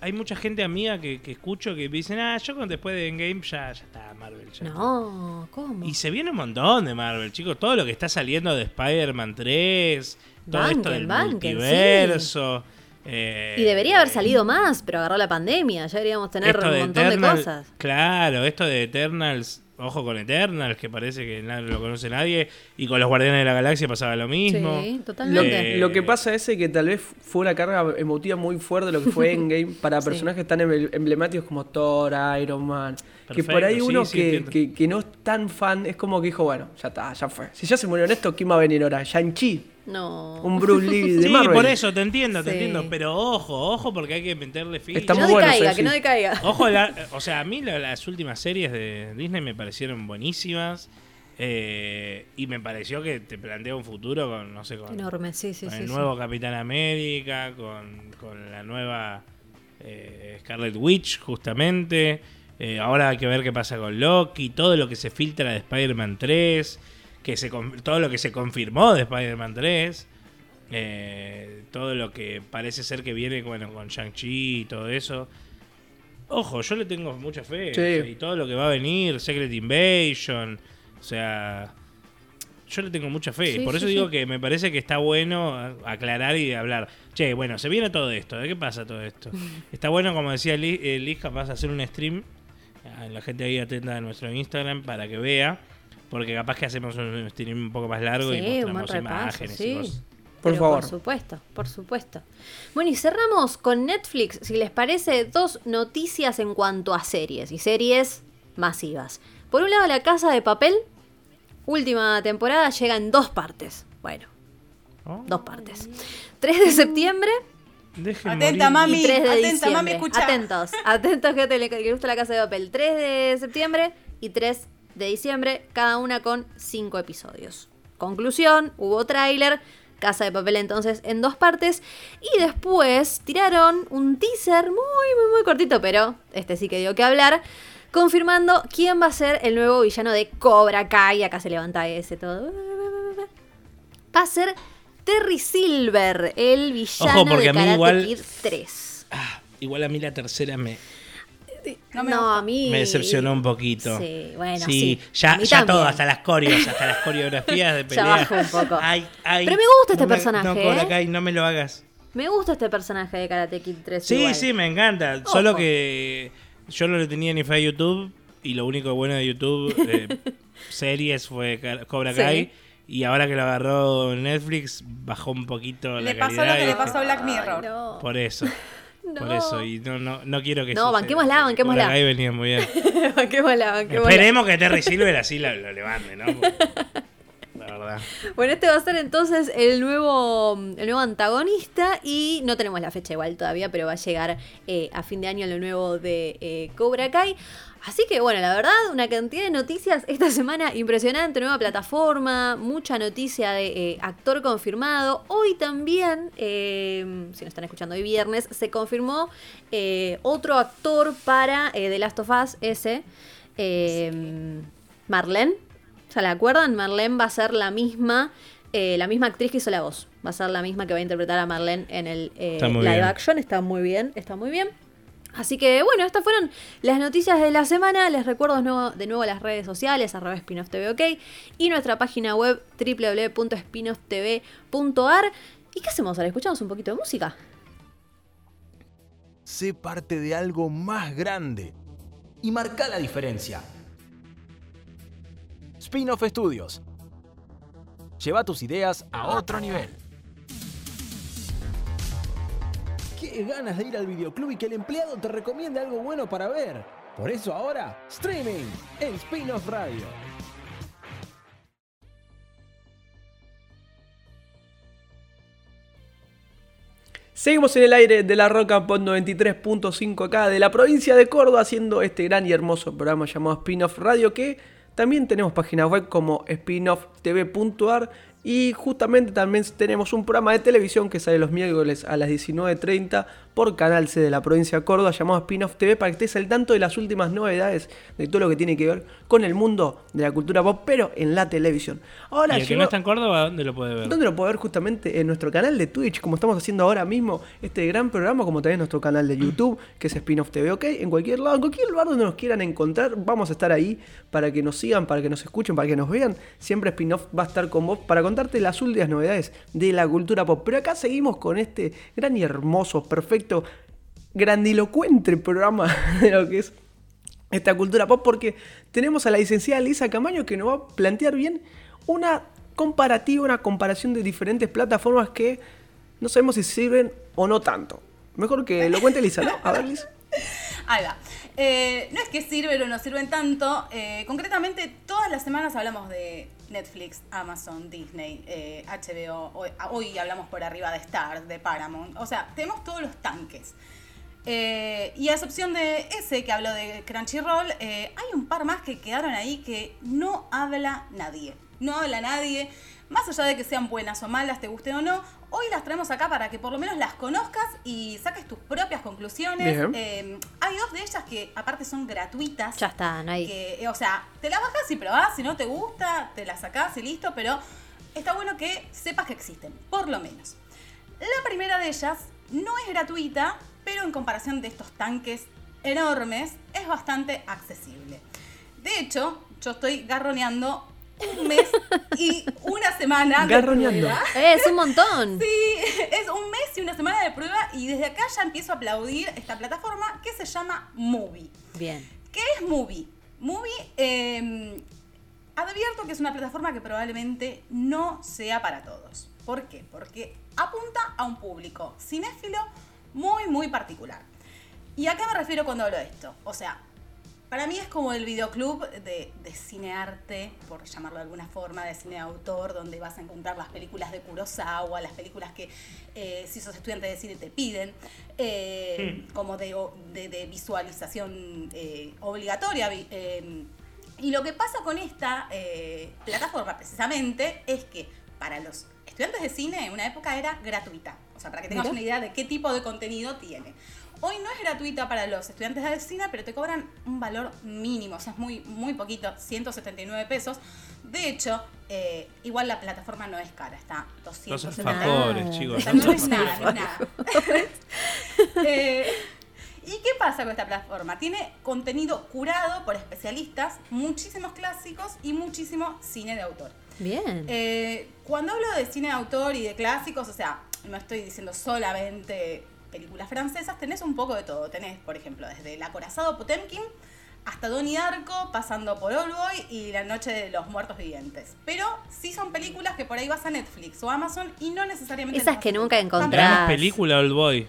hay mucha gente amiga que, que escucho que dicen, ah, yo con después de Endgame ya, ya está Marvel. ya No, ¿cómo? Y se viene un montón de Marvel, chicos. Todo lo que está saliendo de Spider-Man 3, todo esto Banquen, del banquen, multiverso. eh, Y debería haber salido más, pero agarró la pandemia, ya deberíamos tener esto un de montón Eternal- de cosas. Claro, esto de Eternals, ojo con Eternals, que parece que nadie lo conoce nadie. Y con los Guardianes de la Galaxia pasaba lo mismo. Sí, Lo, totalmente. Eh, lo que pasa es que tal vez fue una carga emotiva muy fuerte lo que fue Endgame para Sí. personajes tan em- emblemáticos como Thor, Iron Man. que por ahí uno sí, que, que, que no es tan fan es como que dijo, bueno, ya está, ya fue. Si ya se murió en esto, ¿quién va a venir ahora? Shang-Chi, No. un Bruce Lee de Sí, Marvel. por eso, te entiendo, te Sí. entiendo. Pero ojo, ojo, porque hay que meterle ficha. Está que no bueno, decaiga, Ceci. que no decaiga. Ojo, la- o sea, a mí la- las últimas series de Disney me parecieron buenísimas. eh, y me pareció que te plantea un futuro con, no sé, con, Enorme, sí, sí, con sí. el sí. nuevo Capitán América, con, con la nueva eh, Scarlet Witch, justamente. Eh, ahora hay que ver qué pasa con Loki, todo lo que se filtra de Spider-Man 3, que se, con- todo lo que se confirmó de Spider-Man 3. eh, todo lo que parece ser que viene bueno, con Shang-Chi y todo eso. Ojo, yo le tengo mucha fe. Sí. o sea, y todo lo que va a venir, Secret Invasion. O sea, yo le tengo mucha fe. Sí, Por eso sí, digo sí. que me parece que está bueno aclarar y hablar. Che, bueno, se viene todo esto. ¿De qué pasa todo esto? Está bueno, como decía Liz, eh, Liz, capaz de hacer un stream. a La gente ahí atenta a nuestro Instagram para que vea. Porque capaz que hacemos un stream un poco más largo y Sí, un buen mostramos repaso, imágenes sí. y cosas. Por Pero favor. Por supuesto, por supuesto. Bueno, y cerramos con Netflix, si les parece, dos noticias en cuanto a series y series masivas. Por un lado, La Casa de Papel, última temporada, llega en dos partes. Bueno, Oh, dos partes. 3 de septiembre dejen Atenta, morir. mami. y 3 de atenta, diciembre. mami, escucha. Atentos, atentos que te que gusta La Casa de Papel. 3 de septiembre y 3 de diciembre, cada una con 5 episodios. Conclusión, hubo tráiler, Casa de Papel entonces en dos partes y después tiraron un teaser muy muy muy cortito, pero este sí que dio que hablar, confirmando quién va a ser el nuevo villano de Cobra Kai, acá se levanta ese todo. Va a ser Terry Silver, el villano Ojo, de Karate igual- Kid 3. Ah, igual a mí la tercera me, No No, me gusta. a mí me decepcionó un poquito. Sí, bueno, Sí, sí. ya, ya todo, hasta las coreos, hasta las coreografías de Ya pelea. bajó un poco. Ay, ay, Pero me gusta este no me- personaje, No, Cobra ¿eh? Kai, no me lo hagas. Me gusta este personaje de Karate Kid 3. Sí, igual. sí, me encanta. Ojo. Solo que yo no le tenía ni fe a YouTube y lo único bueno de YouTube, eh, series, fue Cobra Sí. Kai. Y ahora que lo agarró Netflix, bajó un poquito Le la pasó calidad. lo que y le pasó a Black Ay, Mirror. no. Por eso, por eso. Y no, no, no quiero que No, banquémosla, banquémosla. Kai venía muy bien. banquémosla, banquémosla. Esperemos que Terry Silver así lo, lo levante, ¿no? Porque, La verdad. Bueno, este va a ser entonces el nuevo, el nuevo antagonista y no tenemos la fecha igual todavía, pero va a llegar eh, a fin de año lo nuevo de eh, Cobra Kai. Así que bueno, la verdad, una cantidad de noticias esta semana impresionante, nueva plataforma, mucha noticia de eh, actor confirmado. Hoy también, eh, si nos están escuchando hoy viernes, se confirmó eh, otro actor para eh, The Last of Us, ese, eh, Marlene. ¿Se la acuerdan? Marlene va a ser la misma, eh, la misma actriz que hizo la voz. Va a ser la misma que va a interpretar a Marlene en el live bien. action. Está muy bien, está muy bien. Así que bueno, estas fueron las noticias de la semana. Les recuerdo de nuevo, las redes sociales, arroba spinoff TV OK, y nuestra página web www.spinofftv.ar. ¿Y qué hacemos ahora? ¿Escuchamos un poquito de música? Sé parte de algo más grande y marca la diferencia. Spin-off Studios. Lleva tus ideas a otro nivel. ganas de ir al videoclub y que el empleado te recomiende algo bueno para ver. Por eso ahora, streaming en Spin-off Radio. Seguimos en el aire de la Rock and 93.5 acá de la provincia de Córdoba haciendo este gran y hermoso programa llamado Spinoff Radio que también tenemos página web como spinofftv.ar y justamente también tenemos un programa de televisión que sale los miércoles a las 19.30 por Canal C de la provincia de Córdoba llamado Spin-off TV para que estés al tanto de las últimas novedades de todo lo que tiene que ver con el mundo de la cultura pop, pero en la televisión. Ahora, ¿Y el que no está en Córdoba, dónde lo puede ver? ¿Dónde lo puede ver? Justamente en nuestro canal de Twitch, como estamos haciendo ahora mismo este gran programa, como también nuestro canal de YouTube, que es Spin-off TV, ¿ok? En cualquier lado, en cualquier lugar donde nos quieran encontrar, vamos a estar ahí para que nos sigan, para que nos escuchen, para que nos vean. Siempre Spin-off va a estar con vos para contarte las últimas novedades de la cultura pop. Pero acá seguimos con este gran y hermoso, perfecto grandilocuente programa de lo que es esta cultura pop, porque tenemos a la licenciada Lisa Camaño que nos va a plantear bien una comparativa, una comparación de diferentes plataformas que no sabemos si sirven o no tanto. Mejor que lo cuente Lisa, ¿no? A ver, Lisa. Ahí va. Eh, no es que sirven o no sirven tanto. Eh, concretamente, todas las semanas hablamos de Netflix, Amazon, Disney, HBO. Eh, hoy, hoy, hablamos por arriba de Star, de Paramount. O sea, tenemos todos los tanques. Eh, y a excepción de ese que hablo de Crunchyroll, eh, hay un par más que quedaron ahí que no habla nadie. No habla nadie. Más allá de que sean buenas o malas, te guste o no, hoy las traemos acá para que por lo menos las conozcas y saques tus propias conclusiones. Eh, hay dos de ellas que aparte son gratuitas. Ya están ahí. Que, o sea, te las bajas y probás, si no te gusta, te las sacás y listo, pero está bueno que sepas que existen, por lo menos. La primera de ellas no es gratuita, pero en comparación de estos tanques enormes es bastante accesible. De hecho, yo estoy garroneando un mes y una semana. Garroneando. Es un montón. Sí, es un mes y una semana de prueba y desde acá ya empiezo a aplaudir esta plataforma que se llama Movie. Bien. ¿Qué es Movie? Movie, eh, advierto que es una plataforma que probablemente no sea para todos. ¿Por qué? Porque apunta a un público cinéfilo muy, muy particular. ¿Y a qué me refiero cuando hablo de esto? O sea, para mí es como el videoclub de, de cinearte, por llamarlo de alguna forma, de cine de autor, donde vas a encontrar las películas de Kurosawa, las películas que eh, si sos estudiante de cine te piden, eh, como de, de, visualización eh, obligatoria. y lo que pasa con esta plataforma precisamente es que para los estudiantes de cine en una época era gratuita. O sea, para que tengas una idea de qué tipo de contenido tiene. Hoy no es gratuita para los estudiantes de cine, pero te cobran un valor mínimo, o sea, es muy, muy poquito, 179 pesos. De hecho, eh, igual la plataforma no es cara, está 279 chicos. no es nada, no es nada. Eh, ¿Y qué pasa con esta plataforma? Tiene contenido curado por especialistas, muchísimos clásicos y muchísimo cine de autor. Bien. Eh, cuando hablo de cine de autor y de clásicos, o sea, no estoy diciendo solamente películas francesas, tenés un poco de todo. Tenés, por ejemplo, desde El acorazado Potemkin hasta Donnie Darko, pasando por Boy y La Noche de los Muertos Vivientes. Pero sí son películas que por ahí vas a Netflix o Amazon y no necesariamente... Esas que nunca encontrás. película Oldboy.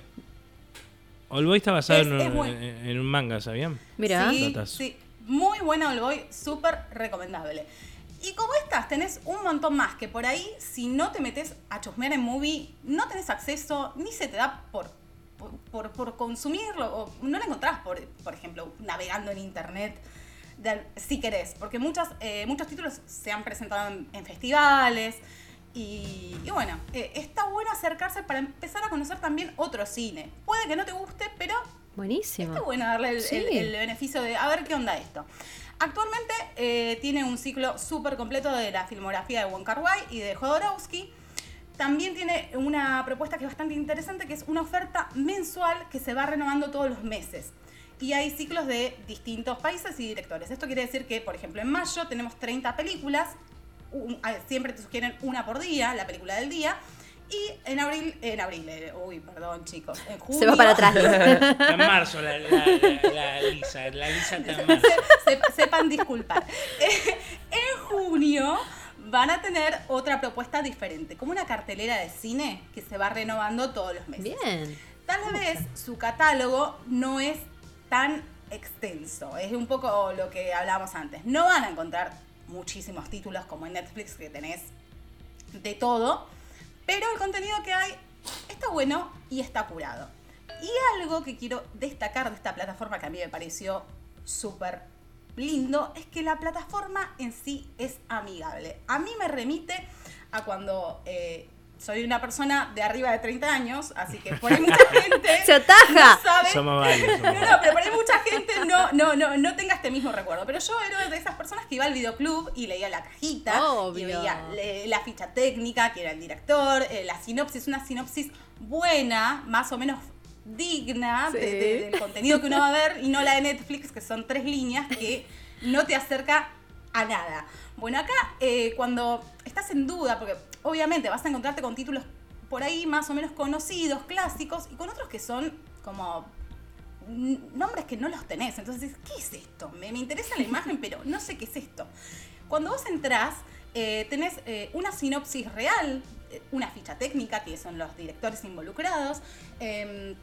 Oldboy está basado en, un manga, ¿sabían? Mira. Sí, sí, muy buena Oldboy, súper recomendable. Y como estas, tenés un montón más que por ahí, si no te metes a chusmear en movie, no tenés acceso, ni se te da por, por, consumirlo, o no lo encontrás, por, por ejemplo, navegando en internet, si querés, porque muchas, eh, muchos títulos se han presentado en, festivales. Y, bueno, eh, está bueno acercarse para empezar a conocer también otro cine. Puede que no te guste, pero Buenísimo. Está bueno darle el, beneficio de a ver qué onda esto. Actualmente eh, tiene un ciclo súper completo de la filmografía de Wong Kar Wai y de Jodorowsky. También tiene una propuesta que es bastante interesante, que es una oferta mensual que se va renovando todos los meses. Y hay ciclos de distintos países y directores. Esto quiere decir que, por ejemplo, en mayo tenemos 30 películas, siempre te sugieren una por día, la película del día. Y en abril, en abril, eh, uy, perdón chicos, en junio. Se va para atrás. en marzo, la, Lisa, la Lisa está en marzo. sepan disculpar. en junio van a tener otra propuesta diferente, como una cartelera de cine que se va renovando todos los meses. Bien. Tal vez su catálogo no es tan extenso, es un poco lo que hablábamos antes. No van a encontrar muchísimos títulos como en Netflix que tenés de todo pero el contenido que hay está bueno y está curado. Y algo que quiero destacar de esta plataforma que a mí me pareció súper lindo es que la plataforma en sí es amigable. A mí me remite a cuando eh, soy una persona de arriba de 30 años, así que por ahí mucha gente ¡Se ataja! no sabe. Somos varios. somos No, no, pero por ahí mucha gente no, no, no, no tenga este mismo recuerdo. Pero yo era de esas personas que iba al videoclub y leía la cajita, Obvio. y veía le- la ficha técnica, que era el director, eh, la sinopsis, una sinopsis buena, más o menos digna de- Sí. de- del contenido que uno va a ver, y no la de Netflix, que son tres líneas que no te acerca a nada. Bueno, acá eh, cuando estás en duda, porque obviamente vas a encontrarte con títulos por ahí más o menos conocidos, clásicos, y con otros que son como nombres que no los tenés. Entonces ¿qué es esto? Me, me interesa la imagen, pero no sé qué es esto. Cuando vos entrás, eh, tenés eh, una sinopsis real, una ficha técnica, que son los directores involucrados, em,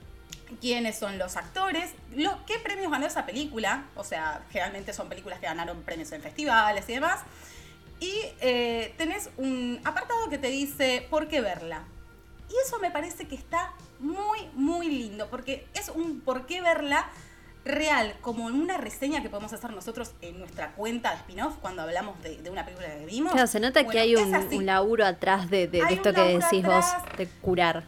quiénes son los actores, lo, qué premios ganó esa película, o sea, generalmente son películas que ganaron premios en festivales y demás. Y eh, tenés un apartado que te dice por qué verla. Y eso me parece que está muy, muy lindo, porque es un por qué verla real, como en una reseña que podemos hacer nosotros en nuestra cuenta de spin-off cuando hablamos de, de una película que vimos. Claro, se nota que hay un, laburo atrás de, de- de Hay esto que decís atrás. vos, de curar.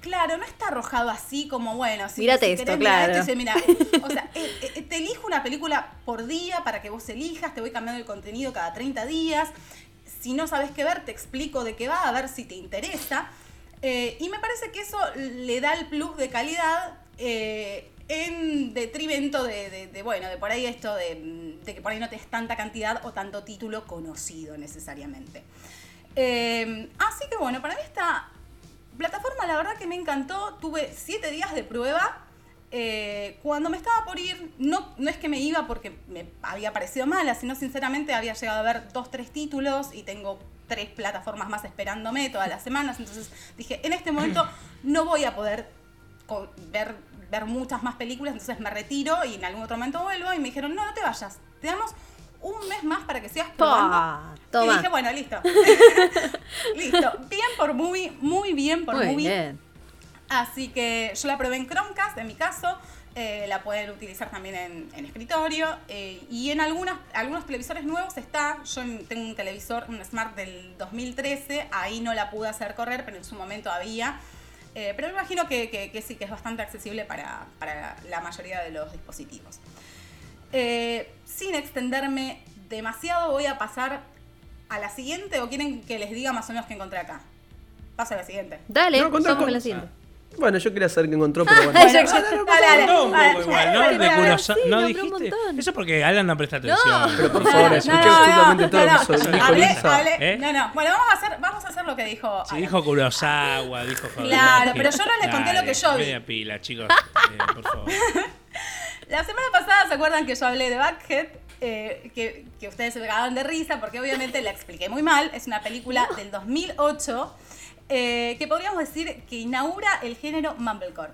Claro, no está arrojado así como, bueno, si, Mírate si esto, querés claro. esto, mira, o sea, eh, eh, te elijo una película por día para que vos elijas, te voy cambiando el contenido cada 30 días. Si no sabes qué ver, te explico de qué va, a ver si te interesa. Eh, y me parece que eso le da el plus de calidad eh, en detrimento de, de- bueno, de por ahí esto de, de que por ahí no tenés tanta cantidad o tanto título conocido necesariamente. Eh, así que bueno, para mí esta plataforma la verdad que me encantó. Tuve siete días de prueba. Eh, cuando me estaba por ir, no, no es que me iba porque me había parecido mala, sino sinceramente había llegado a ver dos, tres títulos y tengo tres plataformas más esperándome todas las semanas. Entonces dije, en este momento no voy a poder ver, ver muchas más películas, entonces me retiro y en algún otro momento vuelvo y me dijeron, no, no te vayas, te damos un mes más para que sigas probando. Pa, Y toma. dije, bueno, listo. listo. Bien por movie, muy bien por Muy movie. bien. Así que yo la probé en Chromecast, en mi caso. eh, la pueden utilizar también en, en escritorio. eh, y en algunas, algunos televisores nuevos está. Yo en- tengo un televisor, un Smart del 2013. Ahí no la pude hacer correr, pero en su momento había. Eh, pero me imagino que, que- que sí, que es bastante accesible para, para la mayoría de los dispositivos. Eh, sin extenderme demasiado, voy a pasar a la siguiente. ¿O quieren que les diga más o menos qué encontré acá? Paso a la siguiente. No, Dale, vamos contá, con la siguiente. Bueno, yo quería saber qué encontró, pero bueno. Ay, Bueno, igual, ¿no? sí, ¿No dijiste? Eso porque Alan no presta atención. Pero por No, favor, no, escuché no, absolutamente no, todo no, lo que no. dijo Lisa. ¿Eh? No, no. Bueno, vamos a hacer, vamos a hacer lo que dijo. Alan. dijo Kurosawa, dijo. Claro, pero yo no les conté lo que yo vi. Media pila, chicos. eh, por favor. La semana pasada, ¿se acuerdan que yo hablé de Buckhead? Eh, que, que ustedes se pegaban de risa porque obviamente la expliqué muy mal. Es una película del 2008 eh, que podríamos decir que inaugura el género Mumblecore.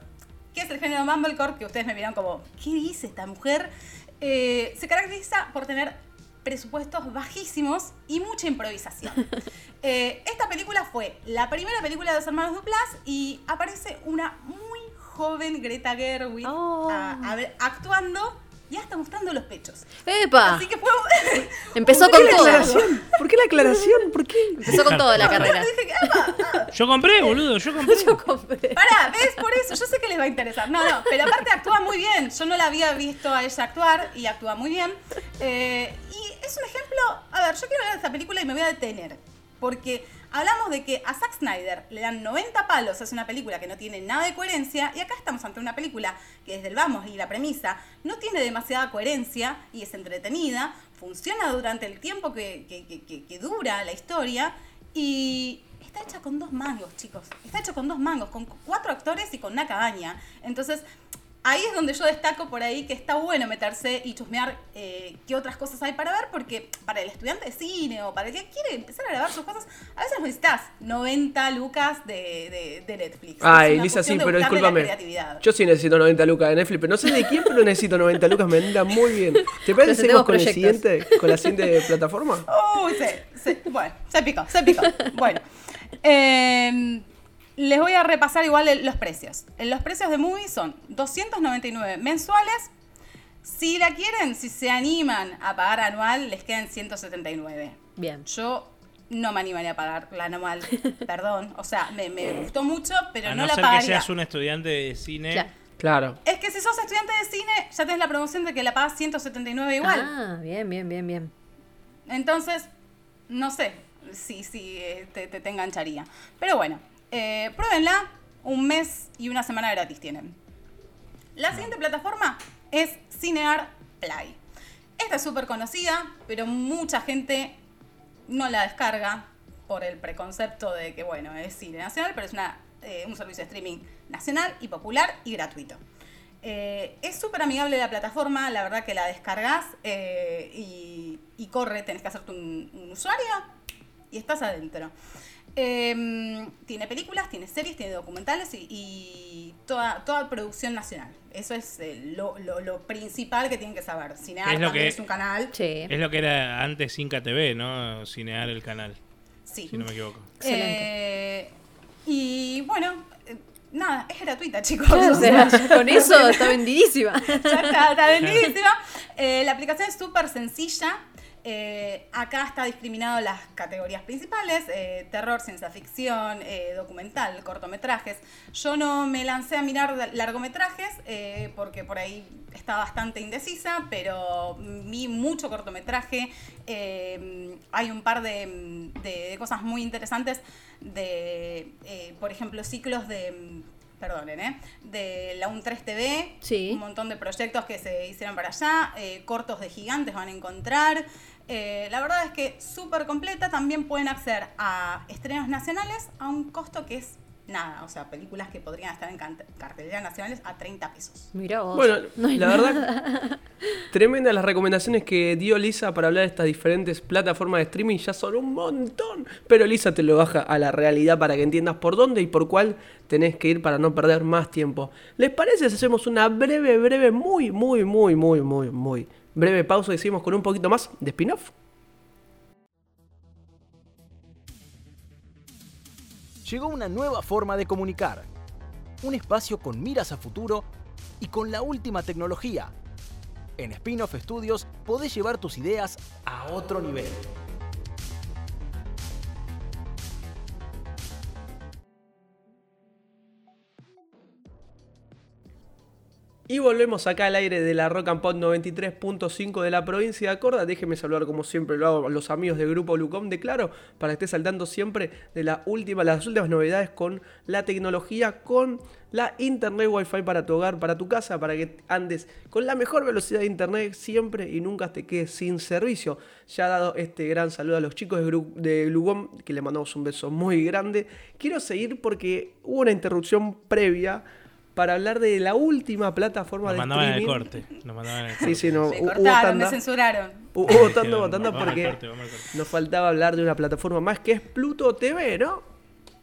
¿Qué es el género Mumblecore? Que ustedes me vieron como, ¿qué dice esta mujer? Eh, se caracteriza por tener presupuestos bajísimos y mucha improvisación. Eh, esta película fue la primera película de los hermanos Duplas y aparece una muy joven Greta Gerwig Oh. a- a ver, actuando y hasta mostrando los pechos. ¡Epa! Así que fue. Empezó ¿Por con qué la todo. aclaración? ¿Por qué la aclaración? ¿Por qué? Empezó con todo la carrera. dije, "Epa, Yo compré, boludo, yo compré. Pará, ¿ves? Por eso, yo sé que les va a interesar. No, no, pero aparte actúa muy bien. Yo no la había visto a ella actuar y actúa muy bien. Eh, y es un ejemplo. A ver, yo quiero ver esta película y me voy a detener. Porque hablamos de que a Zack Snyder le dan 90 palos, es una película que no tiene nada de coherencia. Y acá estamos ante una película que desde el vamos y la premisa no tiene demasiada coherencia y es entretenida. Funciona durante el tiempo que, que- que- que- dura la historia. Y está hecha con dos mangos, chicos. Está hecho con dos mangos, con cuatro actores y con una cabaña. Entonces, ahí es donde yo destaco por ahí que está bueno meterse y chusmear eh, qué otras cosas hay para ver, porque para el estudiante de cine o para el que quiere empezar a grabar sus cosas, a veces necesitas 90 lucas de, de- de Netflix. Ay, Lisa, sí, pero discúlpame. Yo sí necesito 90 lucas de Netflix, pero no sé de quién, pero necesito 90 lucas, me anda muy bien. ¿Te parece que seguimos con, el siguiente, con la siguiente plataforma? Uy, se, se- bueno, se picó, se picó. Bueno. eh, les voy a repasar igual los precios. Los precios de Movie son 299 mensuales. Si la quieren, si se animan a pagar anual, les quedan 179. Bien. Yo no me animaría a pagar la anual, perdón. O sea, me, me gustó mucho, pero a no, no, la ser pagaría. que seas un estudiante de cine. Claro. Claro. Es que si sos estudiante de cine, ya tenés la promoción de que la pagas 179 igual. Ah, bien, bien, bien, bien. Entonces, no sé si, si eh, te, te, te engancharía. Pero bueno, eh, pruébenla. Un mes y una semana gratis tienen. La siguiente plataforma es Cinear Play. Esta es súper conocida, pero mucha gente no la descarga por el preconcepto de que, bueno, es cine nacional, pero es una, eh, un servicio de streaming nacional y popular y gratuito. Eh, es súper amigable la plataforma, la verdad que la descargas eh, y, corre, tenés que hacerte un usuario y estás adentro. Eh, tiene películas, tiene series, tiene documentales y, y toda, toda producción nacional. Eso es eh, lo, lo, lo, principal que tienen que saber. Cinear es, lo también que, es un canal. Sí. Es lo que era antes Inca TV, ¿no? Cinear el canal. Sí. Si no me equivoco. Eh, y bueno, eh, nada, es gratuita, chicos. O sea, con eso está vendidísima. ya está, está vendidísima. Eh, la aplicación es súper sencilla. Eh, acá está discriminado las categorías principales, eh, terror, ciencia ficción, eh, documental, cortometrajes. Yo no me lancé a mirar largometrajes porque por ahí está bastante indecisa, pero vi mucho cortometraje. Hay un par de, de, cosas muy interesantes de, por ejemplo, ciclos de perdonen, ¿eh? de la UN3 TV, sí. un montón de proyectos que se hicieron para allá, eh, cortos de gigantes van a encontrar. Eh, la verdad es que súper completa, también pueden acceder a estrenos nacionales a un costo que es nada, o sea, películas que podrían estar en carteleras nacionales a 30 pesos. Mira vos. Bueno, no la verdad, tremendas las recomendaciones que dio Lisa para hablar de estas diferentes plataformas de streaming, ya son un montón. Pero Lisa te lo baja a la realidad para que entiendas por dónde y por cuál tenés que ir para no perder más tiempo. ¿Les parece si hacemos una breve, breve, muy, muy, muy, muy, muy, muy breve pausa y seguimos con un poquito más de spin-off? llegó una nueva forma de comunicar. Un espacio con miras a futuro y con la última tecnología. En Spin-off Studios podés llevar tus ideas a otro nivel. Y volvemos acá al aire de la Rock and Pop 93.5 de la provincia de Córdoba. Déjenme saludar como siempre lo hago a los amigos del grupo Lucom de Claro para que estés saltando siempre de la última, las últimas novedades con la tecnología, con la internet wifi para tu hogar, para tu casa, para que andes con la mejor velocidad de internet siempre y nunca te quedes sin servicio. Ya dado este gran saludo a los chicos de, Lucom, que le mandamos un beso muy grande. Quiero seguir porque hubo una interrupción previa para hablar de la última plataforma nos de mandaban streaming. Corte, nos mandaban el corte. Sí, sí, no, me hubo cortaron, tanda, me censuraron. Hubo tanda al porque corte, al nos faltaba hablar de una plataforma más que es Pluto TV, ¿no?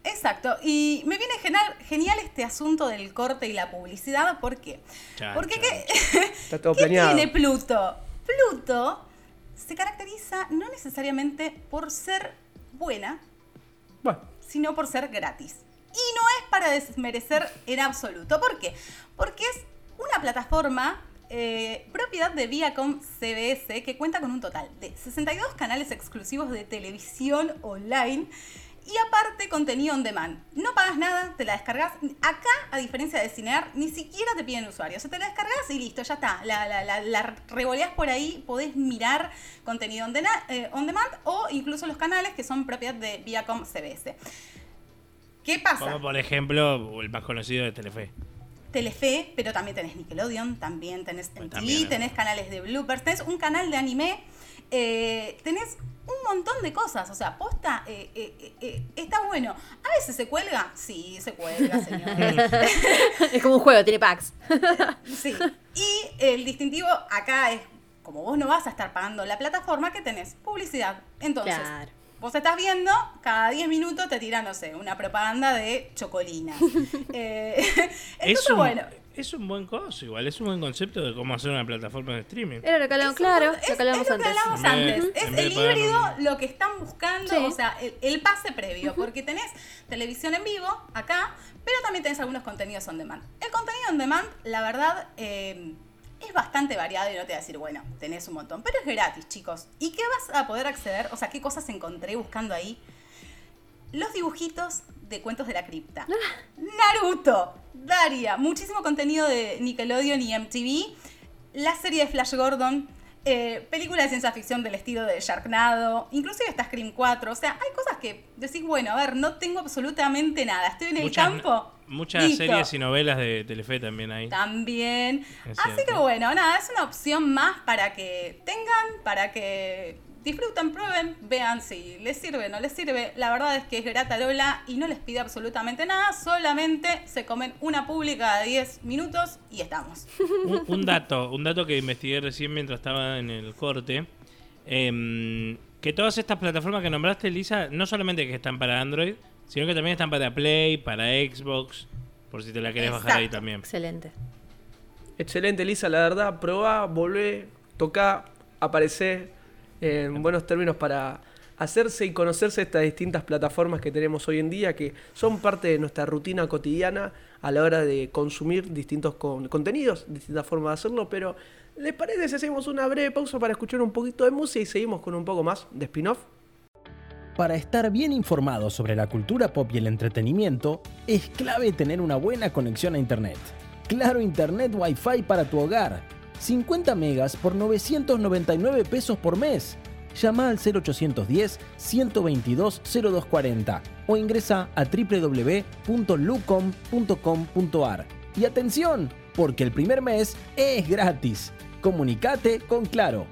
Exacto, y me viene genial, genial este asunto del corte y la publicidad, ¿por qué? Chan, Porque chan, ¿qué, Está todo ¿qué planeado. tiene Pluto? Pluto se caracteriza no necesariamente por ser buena, Bueno, sino por ser gratis. Y no es para desmerecer en absoluto. ¿Por qué? Porque es una plataforma eh, propiedad de Viacom CBS que cuenta con un total de 62 canales exclusivos de televisión online y aparte contenido on demand. No pagas nada, te la descargas. Acá, a diferencia de Cinear, ni siquiera te piden usuario. O sea, te la descargas y listo, ya está. La, la, revoleás por ahí, podés mirar contenido on, eh, on demand o incluso los canales que son propiedad de Viacom CBS. ¿Qué pasa? Como por ejemplo, el más conocido de Telefe. Telefe, pero también tenés Nickelodeon, también tenés MTV, también, tenés canales de bloopers, tenés un canal de anime, eh, tenés un montón de cosas. O sea, posta, eh, eh, eh, está bueno. A veces se cuelga, sí, se cuelga, señores. es como un juego, tiene packs. sí. Y el distintivo acá es, como vos no vas a estar pagando la plataforma, que tenés publicidad. Entonces, Claro. Vos estás viendo, cada 10 minutos te tira, no sé, una propaganda de chocolina. eh, entonces, Es un, bueno. Es un buen coso, igual, es un buen concepto de cómo hacer una plataforma de streaming. Era lo que hablamos, Es un claro, lo es- que hablamos es lo que antes. hablamos vez antes. Es el híbrido un- lo que están buscando, Sí. o sea, el, el pase previo, porque tenés televisión en vivo acá, pero también tenés algunos contenidos on demand. El contenido on demand, la verdad, eh, es bastante variado y no te voy a decir, bueno, tenés un montón, pero es gratis, chicos. ¿Y qué vas a poder acceder? O sea, ¿qué cosas encontré buscando ahí? Los dibujitos de cuentos de la cripta. Naruto, Daria, muchísimo contenido de Nickelodeon y MTV. La serie de Flash Gordon, eh, película de ciencia ficción del estilo de Sharknado, inclusive está Scream 4. O sea, hay cosas que decís, bueno, a ver, no tengo absolutamente nada. Estoy en el campo. muchas Listo. series y novelas de Telefe también hay. También. Así que bueno, nada, es una opción más para que tengan, para que disfruten, prueben, vean si les sirve o no les sirve. La verdad es que es grata Lola y no les pide absolutamente nada, solamente se comen una pública de 10 minutos y estamos. un, un dato, un dato que investigué recién mientras estaba en el corte. em, que todas estas plataformas que nombraste, Lisa, no solamente que están para Android, sino que también están para Play, para Xbox, por si te la querés bajar ahí también. Excelente. Excelente, Lisa, la verdad, probá, volvé, tocá, aparecé en buenos términos para hacerse y conocerse estas distintas plataformas que tenemos hoy en día, que son parte de nuestra rutina cotidiana a la hora de consumir distintos con- contenidos, distintas formas de hacerlo, pero ¿les parece si hacemos una breve pausa para escuchar un poquito de música y seguimos con un poco más de spin-off? Para estar bien informado sobre la cultura pop y el entretenimiento, es clave tener una buena conexión a Internet. Claro Internet Wi-Fi para tu hogar. 50 megas por 999 pesos por mes. Llama al 0810-122-0240 o ingresa a www.lucom.com.ar. Y atención, porque el primer mes es gratis. Comunicate con Claro.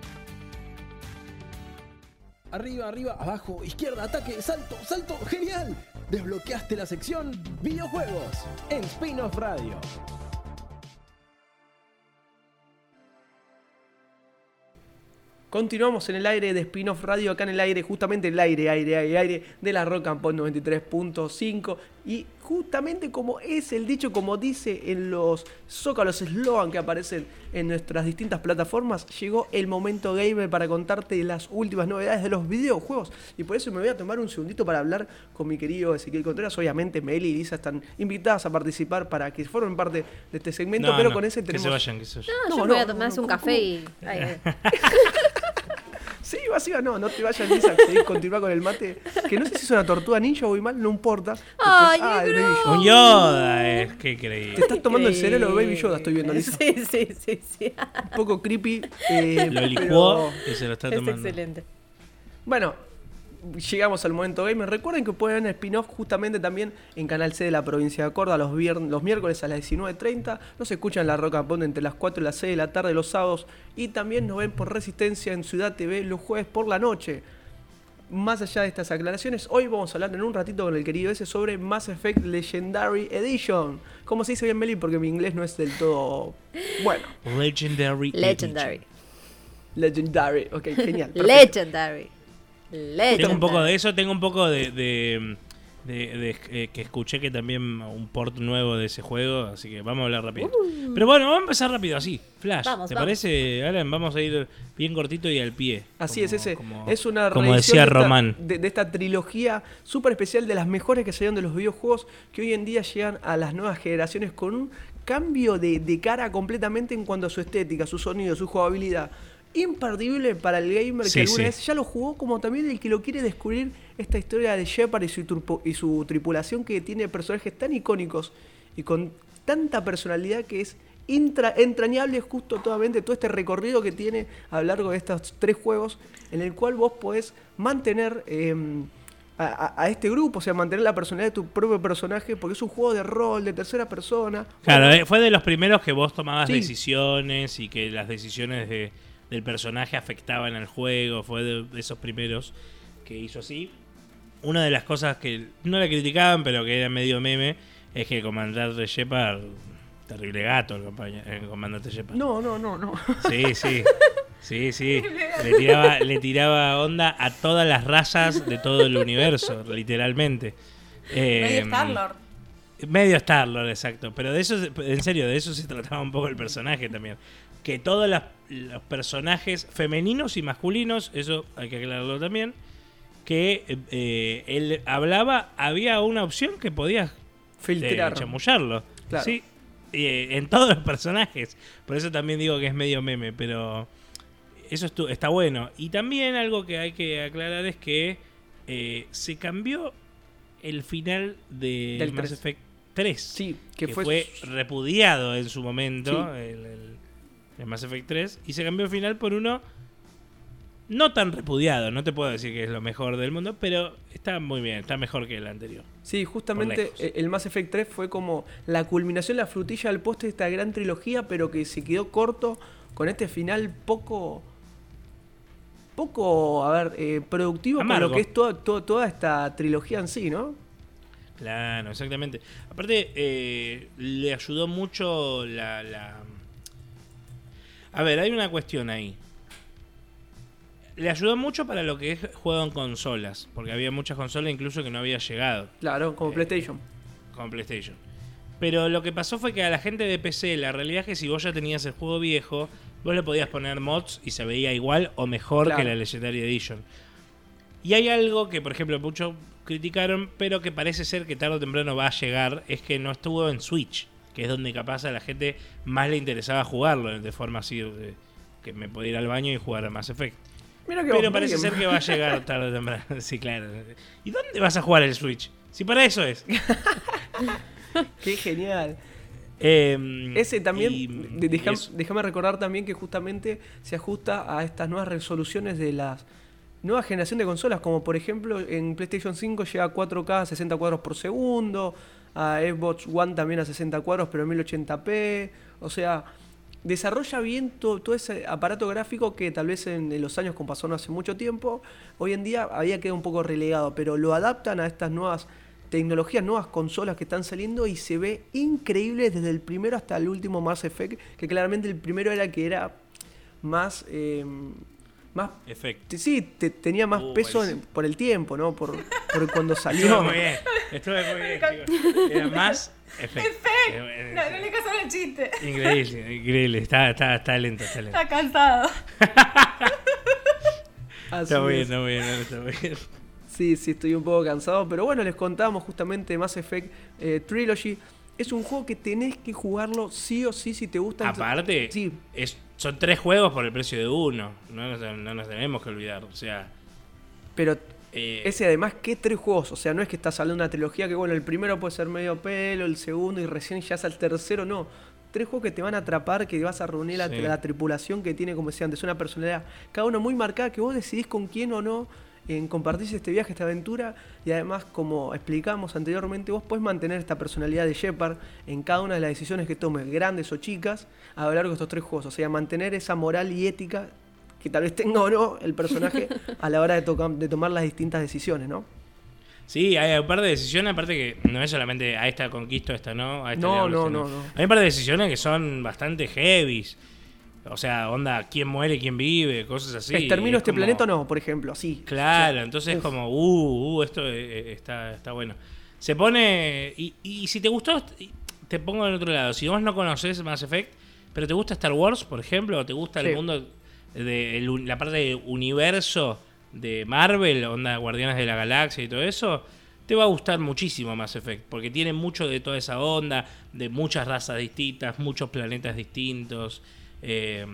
Arriba, arriba, abajo, izquierda, ataque, salto, salto, genial. Desbloqueaste la sección videojuegos en Spin-off Radio. Continuamos en el aire de Spin-off Radio, acá en el aire, justamente el aire, aire, aire, aire de la Rock and Pop 93.5. Y justamente como es el dicho, como dice en los zócalos eslogan que aparecen en nuestras distintas plataformas, llegó el momento gamer para contarte las últimas novedades de los videojuegos. Y por eso me voy a tomar un segundito para hablar con mi querido Ezequiel Contreras. Obviamente, Meli y Lisa están invitadas a participar para que formen parte de este segmento, No, pero no, con ese Que tenemos. se vayan, que se vayan. No, No, yo me voy a tomarse no, un ¿cómo, café y. ay, Sí, va así, va, no, no te vayas, Lisa, continúa con el mate. Que no sé si es una tortuga ninja o mal, no importa. Después- Ay. Baby Yoda. Un Yoda es, qué creí. Te estás tomando el cerebro de Baby Yoda, estoy viendo, Lisa. Sí, sí, sí, sí. Un poco creepy. eh, Lo pero- licuó y se lo está Es tomando. excelente. Bueno, llegamos al momento gamer. Recuerden que pueden ver spin-off justamente también en Canal C de la provincia de Córdoba los, vier- los miércoles a las 19.30. Nos escuchan la Roca Pond entre las 4 y las 6 de la tarde los sábados. Y también nos ven por Resistencia en Ciudad TV los jueves por la noche. Más allá de estas aclaraciones, hoy vamos a hablar en un ratito con el querido ese sobre Mass Effect Legendary Edition. ¿Cómo se dice bien, Meli? Porque mi inglés no es del todo bueno. Legendary. Legendary. Legendary, ok, genial. perfecto. Legendary. Tengo un poco de eso, tengo un poco de, de, de- de- eh, que escuché que también un port nuevo de ese juego, así que vamos a hablar rápido. Pero bueno, vamos a empezar rápido, así, flash. Vamos, ¿Te vamos. parece, Alan? Vamos a ir bien cortito y al pie. Así como- es, ese como- es una Como decía de esta- Román. de, de esta trilogía súper especial de las mejores que salieron de los videojuegos que hoy en día llegan a las nuevas generaciones con un cambio de, de cara completamente en cuanto a su estética, su sonido, su jugabilidad. Imperdible para el gamer Sí, que alguna sí. vez ya lo jugó, como también el que lo quiere descubrir esta historia de Shepard y su, turpo- y su tripulación que tiene personajes tan icónicos y con tanta personalidad que es intra- entrañable justo totalmente todo este recorrido que tiene a lo largo de estos tres juegos en el cual vos podés mantener eh, a, este grupo, o sea, mantener la personalidad de tu propio personaje porque es un juego de rol, de tercera persona. Claro, Bueno, eh, fue de los primeros que vos tomabas Sí. decisiones y que las decisiones de- del personaje afectaban al juego. Fue de, de esos primeros que hizo así. Una de las cosas que no le criticaban, pero que era medio meme, es que el comandante Shepard, terrible gato el, comandante Shepard. No, no, no, no. Sí, sí. Sí, sí. Le tiraba, le tiraba onda a todas las razas de todo el universo, literalmente. Medio Eh, Star-Lord. Medio Star-Lord, exacto. Pero de eso, en serio, de eso se trataba un poco el personaje también. Que todos las- los personajes femeninos y masculinos, eso hay que aclararlo también, que eh, eh, él hablaba, había una opción que podías eh, Filtrar. chamullarlo. Claro. Sí, eh, en todos los personajes. Por eso también digo que es medio meme, pero eso estu- está bueno. Y también algo que hay que aclarar es que eh, se cambió el final de Del Mass 3. Effect 3. Sí, que, que fue, fue- repudiado en su momento, Sí. el, el- el Mass Effect 3, y se cambió el final por uno no tan repudiado. No te puedo decir que es lo mejor del mundo, pero está muy bien, está mejor que el anterior. Sí, justamente el Mass Effect 3 fue como la culminación, la frutilla del postre de esta gran trilogía, pero que se quedó corto con este final poco. poco, a ver, eh, productivo Amargo. lo que es toda, toda, toda esta trilogía en sí, ¿no? Claro, exactamente. Aparte, eh, le ayudó mucho la, la- A ver, hay una cuestión ahí. Le ayudó mucho para lo que es juego en consolas, porque había muchas consolas incluso que no había llegado. Claro, como Eh, PlayStation. con PlayStation. Pero lo que pasó fue que a la gente de PC, la realidad es que si vos ya tenías el juego viejo, vos le podías poner mods y se veía igual o mejor Claro. que la Legendary Edition. Y hay algo que, por ejemplo, muchos criticaron, pero que parece ser que tarde o temprano va a llegar, es que no estuvo en Switch, que es donde capaz a la gente más le interesaba jugarlo, de forma así, de- que me podía ir al baño y jugar a Mass Effect. Mira que Pero parece bien. ser que va a llegar tarde o temprano. Sí, claro. ¿Y dónde vas a jugar el Switch? Si para eso es. Qué genial. Eh, Ese también, déjame recordar también que justamente se ajusta a estas nuevas resoluciones de las nueva generación de consolas, como por ejemplo en PlayStation 5 llega a 4K a 60 cuadros por segundo, a Xbox One también a 60 cuadros pero en 1080p, o sea, desarrolla bien to- todo ese aparato gráfico que tal vez en, los años como pasó no hace mucho tiempo, hoy en día había quedado un poco relegado, pero lo adaptan a estas nuevas tecnologías, nuevas consolas que están saliendo y se ve increíble desde el primero hasta el último Mass Effect, que claramente el primero era que era más... eh, más Efecto. Sí, te- tenía más Uh, peso en- por el tiempo, ¿no? Por, por cuando Estuvo salió. muy bien. Estuvo muy bien, chicos. Era más efecto. Eh, No, no le casaron el chiste. Increíble, increíble. Está, está, está lento, está lento. Está cansado. Está muy bien, es. está muy bien, está muy bien. Sí, sí, estoy un poco cansado, pero bueno, les contamos justamente Mass Effect eh, Trilogy. Es un juego que tenés que jugarlo sí o sí si te gusta. Aparte, Sí, es, son tres juegos por el precio de uno. No nos, no nos tenemos que olvidar. O sea, pero eh, ese además, ¿qué tres juegos? O sea, no es que estás hablando de una trilogía que, bueno, el primero puede ser medio pelo, el segundo y recién ya es el tercero, no. Tres juegos que te van a atrapar, que vas a reunir la, Sí. la tripulación que tiene, como decía antes, una personalidad, cada uno muy marcada, que vos decidís con quién o no en compartir este viaje, esta aventura, y además, como explicamos anteriormente, vos podés mantener esta personalidad de Shepard en cada una de las decisiones que tomes, grandes o chicas, a lo largo de estos tres juegos. O sea, mantener esa moral y ética que tal vez tenga o no el personaje a la hora de, toca- de tomar las distintas decisiones, ¿no? Sí, hay un par de decisiones, aparte que no es solamente a esta conquisto, a esta no, a esta No, no, no, no. Hay un par de decisiones que son bastante heavies. O sea, onda, quién muere, quién vive, cosas así. ¿Extermino Es este como- planeta o no? Por ejemplo, así. Claro, entonces es como, uh, uh, esto eh, eh, está, está bueno. Se pone. Y, y si te gustó, te pongo en otro lado. Si vos no conoces Mass Effect, pero te gusta Star Wars, por ejemplo, o te gusta Sí. el mundo, de el la parte de universo de Marvel, onda Guardianes de la Galaxia y todo eso, te va a gustar muchísimo Mass Effect, porque tiene mucho de toda esa onda, de muchas razas distintas, muchos planetas distintos. Eh,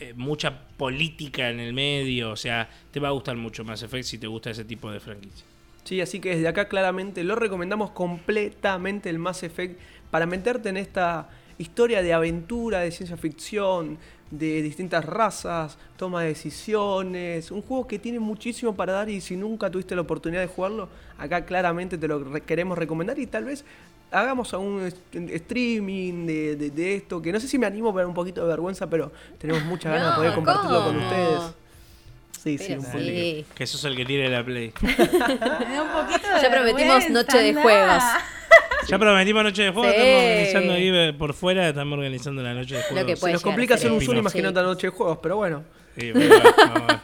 eh, mucha política en el medio, o sea, te va a gustar mucho Mass Effect si te gusta ese tipo de franquicia. Sí, así que desde acá claramente lo recomendamos completamente el Mass Effect para meterte en esta historia de aventura, de ciencia ficción, de distintas razas, toma de decisiones, un juego que tiene muchísimo para dar y si nunca tuviste la oportunidad de jugarlo, acá claramente te lo re- queremos recomendar y tal vez hagamos algún est- streaming de, de- de esto, que no sé si me animo por un poquito de vergüenza, pero tenemos muchas ganas de poder compartirlo con ustedes. Sí, sí, Pero un sí. poquito. Sí. Que sos el que tiene la Play. Me da un poquito de Ya prometimos noche de juegos. Ya prometimos noche de juego, Sí. estamos organizando ahí por fuera, estamos organizando la noche de juego. que Se puede nos llegar a complica hacer un. Zoom, imagínate la noche de juegos, pero bueno. Sí, bueno, vamos a ver.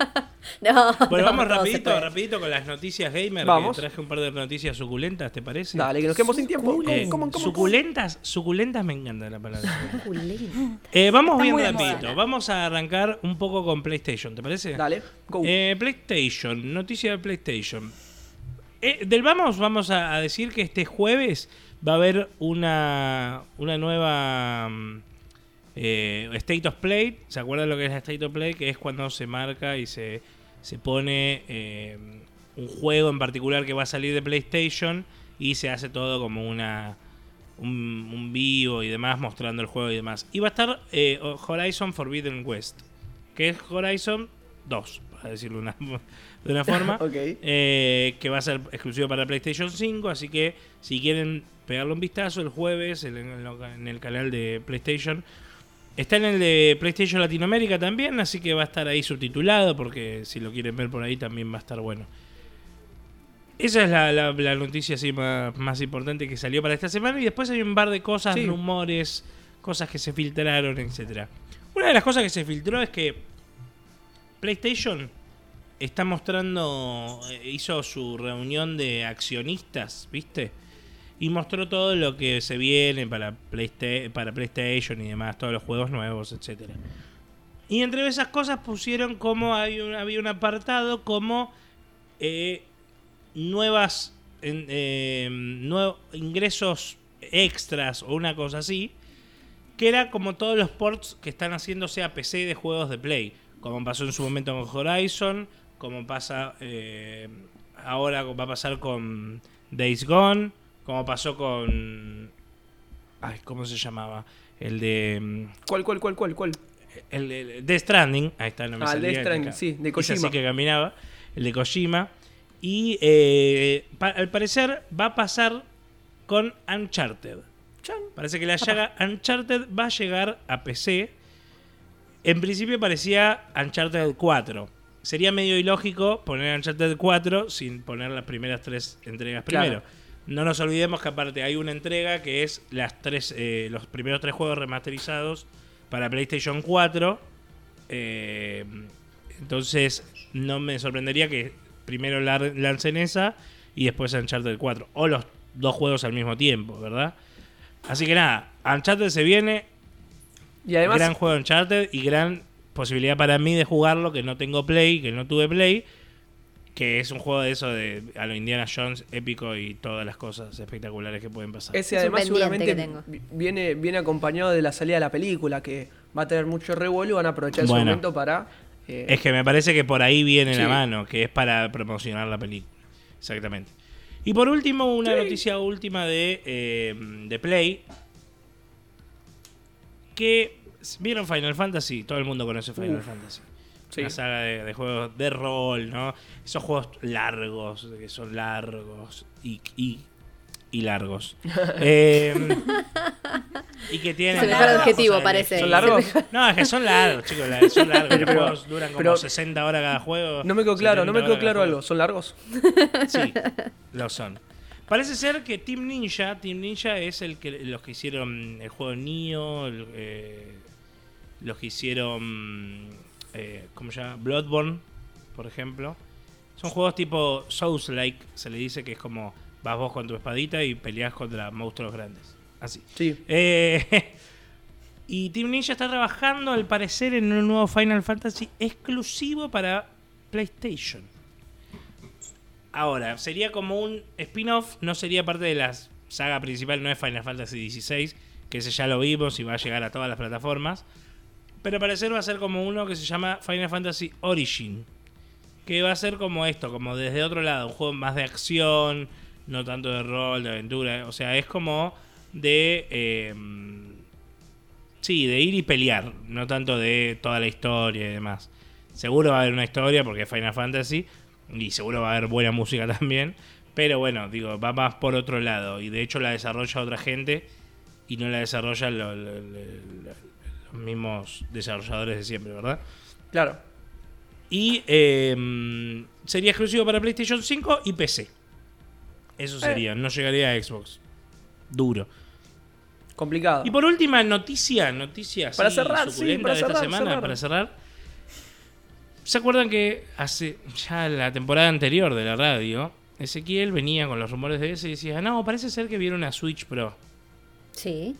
No, Bueno, no, vamos rapidito, rapidito con las noticias gamer. Vamos. Que traje un par de noticias suculentas, ¿te parece? Dale, que nos quedamos sin tiempo. Eh, ¿Cómo, cómo, cómo? suculentas, suculentas me encanta la palabra. Eh, vamos Está bien rapidito. moda. Vamos a arrancar un poco con PlayStation, ¿te parece? Dale, go. Eh, PlayStation, noticia de PlayStation. Eh, del vamos, vamos a, a decir que este jueves va a haber una, una nueva mm, eh, State of Play. ¿Se acuerdan lo que es la State of Play? Que es cuando se marca y se, se pone eh, un juego en particular que va a salir de PlayStation y se hace todo como una un, un vivo y demás mostrando el juego y demás. Y va a estar eh, Horizon Forbidden West, que es Horizon 2, para decirlo una- de una forma. Eh, que va a ser exclusivo para PlayStation 5, así que si quieren pegarle un vistazo el jueves en, en lo- en el canal de PlayStation. Está en el de PlayStation Latinoamérica también, así que va a estar ahí subtitulado, porque si lo quieren ver por ahí también va a estar bueno. Esa es la, la- la noticia así más, más importante que salió para esta semana. Y después hay un par de cosas, Sí. rumores, cosas que se filtraron, etcétera. Una de las cosas que se filtró es que PlayStation está mostrando, eh, hizo su reunión de accionistas, ¿viste? Y mostró todo lo que se viene para, Playsta- para PlayStation y demás, todos los juegos nuevos, etcétera. Y entre esas cosas pusieron como había un apartado como eh, nuevas eh, ingresos extras o una cosa así, que era como todos los ports que están haciéndose a PC de juegos de Play, como pasó en su momento con Horizon, como pasa eh, ahora va a pasar con Days Gone, como pasó con ay, ¿cómo se llamaba? El de mm, ¿Cuál, cuál, cuál, cuál, cuál? el, el Death Stranding, ahí está, no me Ah, el Death Stranding, sí, de Kojima. sí que caminaba, el de Kojima. Y eh, pa- al parecer va a pasar con Uncharted. Chan. Parece que la saga Uncharted va a llegar a PC. En principio parecía Uncharted 4. Sería medio ilógico poner Uncharted 4 sin poner las primeras tres entregas Claro. primero. No nos olvidemos que aparte hay una entrega que es las tres, eh, los primeros tres juegos remasterizados para PlayStation 4. Eh, entonces no me sorprendería que primero lancen esa y después Uncharted 4. O los dos juegos al mismo tiempo, ¿verdad? Así que nada, Uncharted se viene, Y además, gran juego Uncharted y gran posibilidad para mí de jugarlo, que no tengo Play, que no tuve Play, que es un juego de eso de a lo Indiana Jones épico y todas las cosas espectaculares que pueden pasar. ese Es además seguramente viene, viene acompañado de la salida de la película, que va a tener mucho revuelo y van a aprovechar ese Bueno. momento para... eh, Es que me parece que por ahí viene Sí. la mano, que es para promocionar la película. Exactamente. Y por último, una noticia última de, eh, de Play. Que vieron Final Fantasy, todo el mundo conoce Final Uf. Fantasy. Sí. Una saga de, de juegos de rol, ¿no? Esos juegos largos, que son largos y, y, y largos. Eh, y que tienen... Se me el de- parece. ¿Son largos? no, es que son largos, chicos. Son largos. Pero- Los juegos duran como pero- 60 horas cada juego. No me quedó claro, no me 70 quedó claro algo. ¿Son largos? Sí, lo son. Parece ser que Team Ninja, Team Ninja es el que los que hicieron el juego Nioh, el, eh, los que hicieron, eh, ¿cómo se llama? Bloodborne, por ejemplo. Son juegos tipo Souls-like, se le dice que es como vas vos con tu espadita y peleas contra monstruos grandes. Así. Sí. Eh, y Team Ninja está trabajando, al parecer, en un nuevo Final Fantasy exclusivo para PlayStation. Ahora, sería como un spin-off, no sería parte de la saga principal, no es Final Fantasy XVI, que ese ya lo vimos y va a llegar a todas las plataformas. Pero al parecer va a ser como uno que se llama Final Fantasy Origin. Que va a ser como esto, como desde otro lado, un juego más de acción, no tanto de rol, de aventura. O sea, es como de... eh, sí, de ir y pelear, no tanto de toda la historia y demás. Seguro va a haber una historia porque es Final Fantasy y seguro va a haber buena música también. Pero bueno, digo, va más por otro lado. Y de hecho la desarrolla otra gente y no la lo- lo- los mismos desarrolladores de siempre, ¿verdad? Claro. Y eh, sería exclusivo para PlayStation 5 y PC. Eso sería, no llegaría a Xbox. Duro. Complicado. Y por última noticia, noticia Para cerrar, sí, suculenta para de esta cerrar, semana, cerrar. para cerrar. ¿Se acuerdan que hace ya la temporada anterior de la radio, Ezequiel venía con los rumores de ese y decía, no, parece ser que viene una Switch Pro. Sí.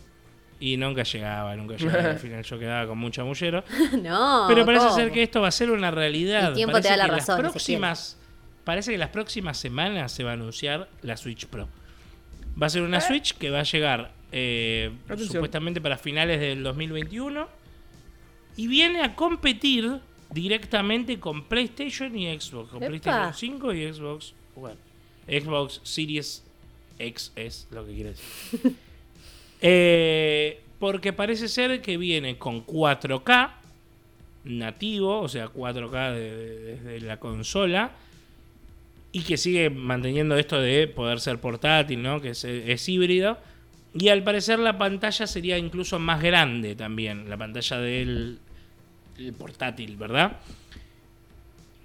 Y nunca llegaba, nunca llegaba. Al final yo quedaba con mucha mullero. no. Pero parece ¿cómo? ser que esto va a ser una realidad. El tiempo parece te da la que razón, Las próximas, parece que las próximas semanas se va a anunciar la Switch Pro. Va a ser una Switch que va a llegar eh, supuestamente para finales del 2021 y viene a competir directamente con PlayStation y Xbox, con Epa. PlayStation 5 y Xbox One. Xbox Series X es lo que quiere decir. Eh, porque parece ser que viene con 4K nativo, o sea, 4K de- de- desde la consola. Y que sigue manteniendo esto de poder ser portátil, ¿no? Que es, híbrido. Y al parecer la pantalla sería incluso más grande también, la pantalla del el portátil, ¿verdad?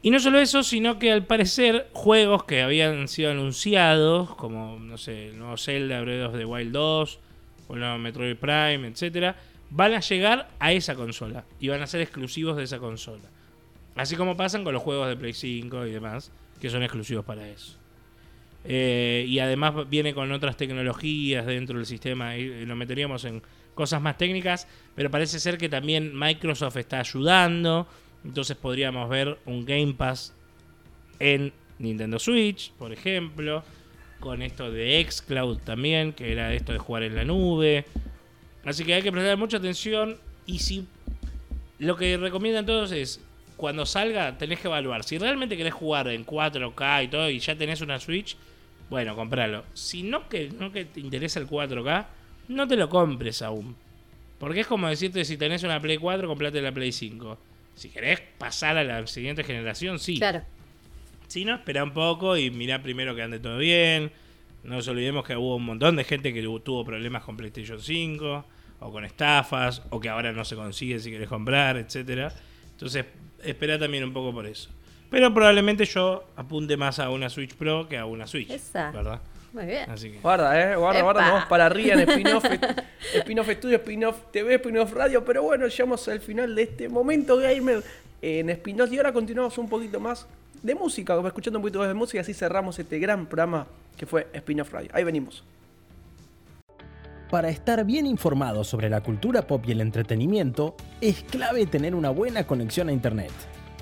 Y no solo eso, sino que al parecer juegos que habían sido anunciados, como, no sé, el nuevo Zelda, Breath of the Wild 2, el nuevo Metroid Prime, etcétera, van a llegar a esa consola y van a ser exclusivos de esa consola. Así como pasan con los juegos de Play 5 y demás, que son exclusivos para eso. Eh, y además viene con otras tecnologías dentro del sistema. Y lo meteríamos en cosas más técnicas. Pero parece ser que también Microsoft está ayudando. Entonces podríamos ver un Game Pass en Nintendo Switch, por ejemplo. Con esto de Xcloud también, que era esto de jugar en la nube. Así que hay que prestar mucha atención. Y si lo que recomiendan todos es, cuando salga, tenés que evaluar. Si realmente querés jugar en 4K y todo, y ya tenés una Switch, bueno, compralo. Si no que, no que te interesa el 4K, no te lo compres aún. Porque es como decirte, si tenés una Play 4, comprate la Play 5. Si querés pasar a la siguiente generación, sí. Claro. Si no, espera un poco y mirá primero que ande todo bien. No nos olvidemos que hubo un montón de gente que tuvo problemas con PlayStation 5 o con estafas o que ahora no se consigue si querés comprar, etcétera. Entonces, espera también un poco por eso. Pero probablemente yo apunte más a una Switch Pro que a una Switch, Esa. ¿verdad? Muy bien. Así que Guarda, eh, guarda, guarda, Epa. vamos para arriba en spin-off, spin-off estudio, spin-off TV, spin-off radio, pero bueno, llegamos al final de este momento gamer en spin-off y ahora continuamos un poquito más de música, escuchando un poquito de música y así cerramos este gran programa que fue spin-off. Ahí venimos. Para estar bien informado sobre la cultura pop y el entretenimiento, es clave tener una buena conexión a Internet.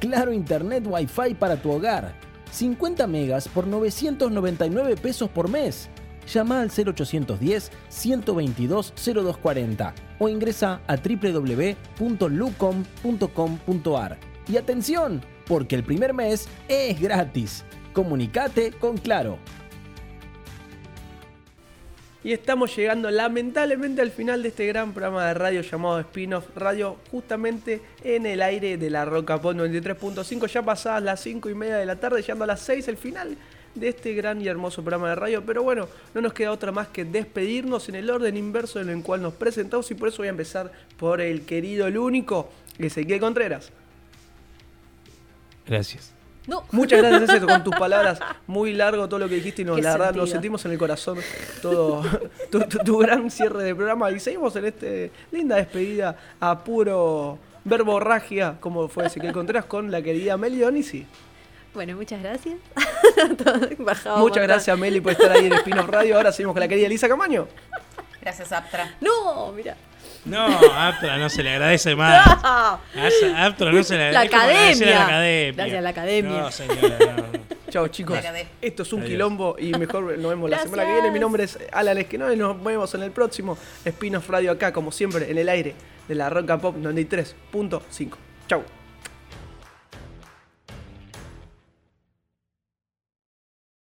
Claro Internet Wi-Fi para tu hogar. 50 megas por 999 pesos por mes. Llama al 0810-122-0240 o ingresa a www.lucom.com.ar. Y atención, porque el primer mes es gratis. Comunicate con Claro. Y estamos llegando lamentablemente al final de este gran programa de radio llamado Spin-off Radio, justamente en el aire de la Roca Pop 93.5, ya pasadas las 5 y media de la tarde, llegando a las 6 el final de este gran y hermoso programa de radio. Pero bueno, no nos queda otra más que despedirnos en el orden inverso en el cual nos presentamos y por eso voy a empezar por el querido, el único, Ezequiel Contreras. Gracias. No. Muchas gracias, Ezequiel, con tus palabras. Muy largo todo lo que dijiste y nos, la verdad, nos sentimos en el corazón todo tu, tu- tu gran cierre de programa. Y seguimos en este linda despedida a puro verborragia, como fue Ezequiel Contreras, con la querida Meli Donisi. Bueno, muchas gracias. Muchas gracias, Meli, por estar ahí en Espinos Radio. Ahora seguimos con la querida Elisa Camaño. Gracias, Aptra. No, mira. No, a Aptra no se le agradece más. A Aptra no se le La agradece. es como agradecer a la academia. academia. Gracias a la academia. No, señora, no. Chao, chicos. La. Esto es un Adiós. quilombo y mejor nos vemos la semana que viene. Mi nombre es Alan Esquenón y nos vemos en el próximo Espinos Radio acá, como siempre, en el aire de la Rock and Pop 93.5. Chau.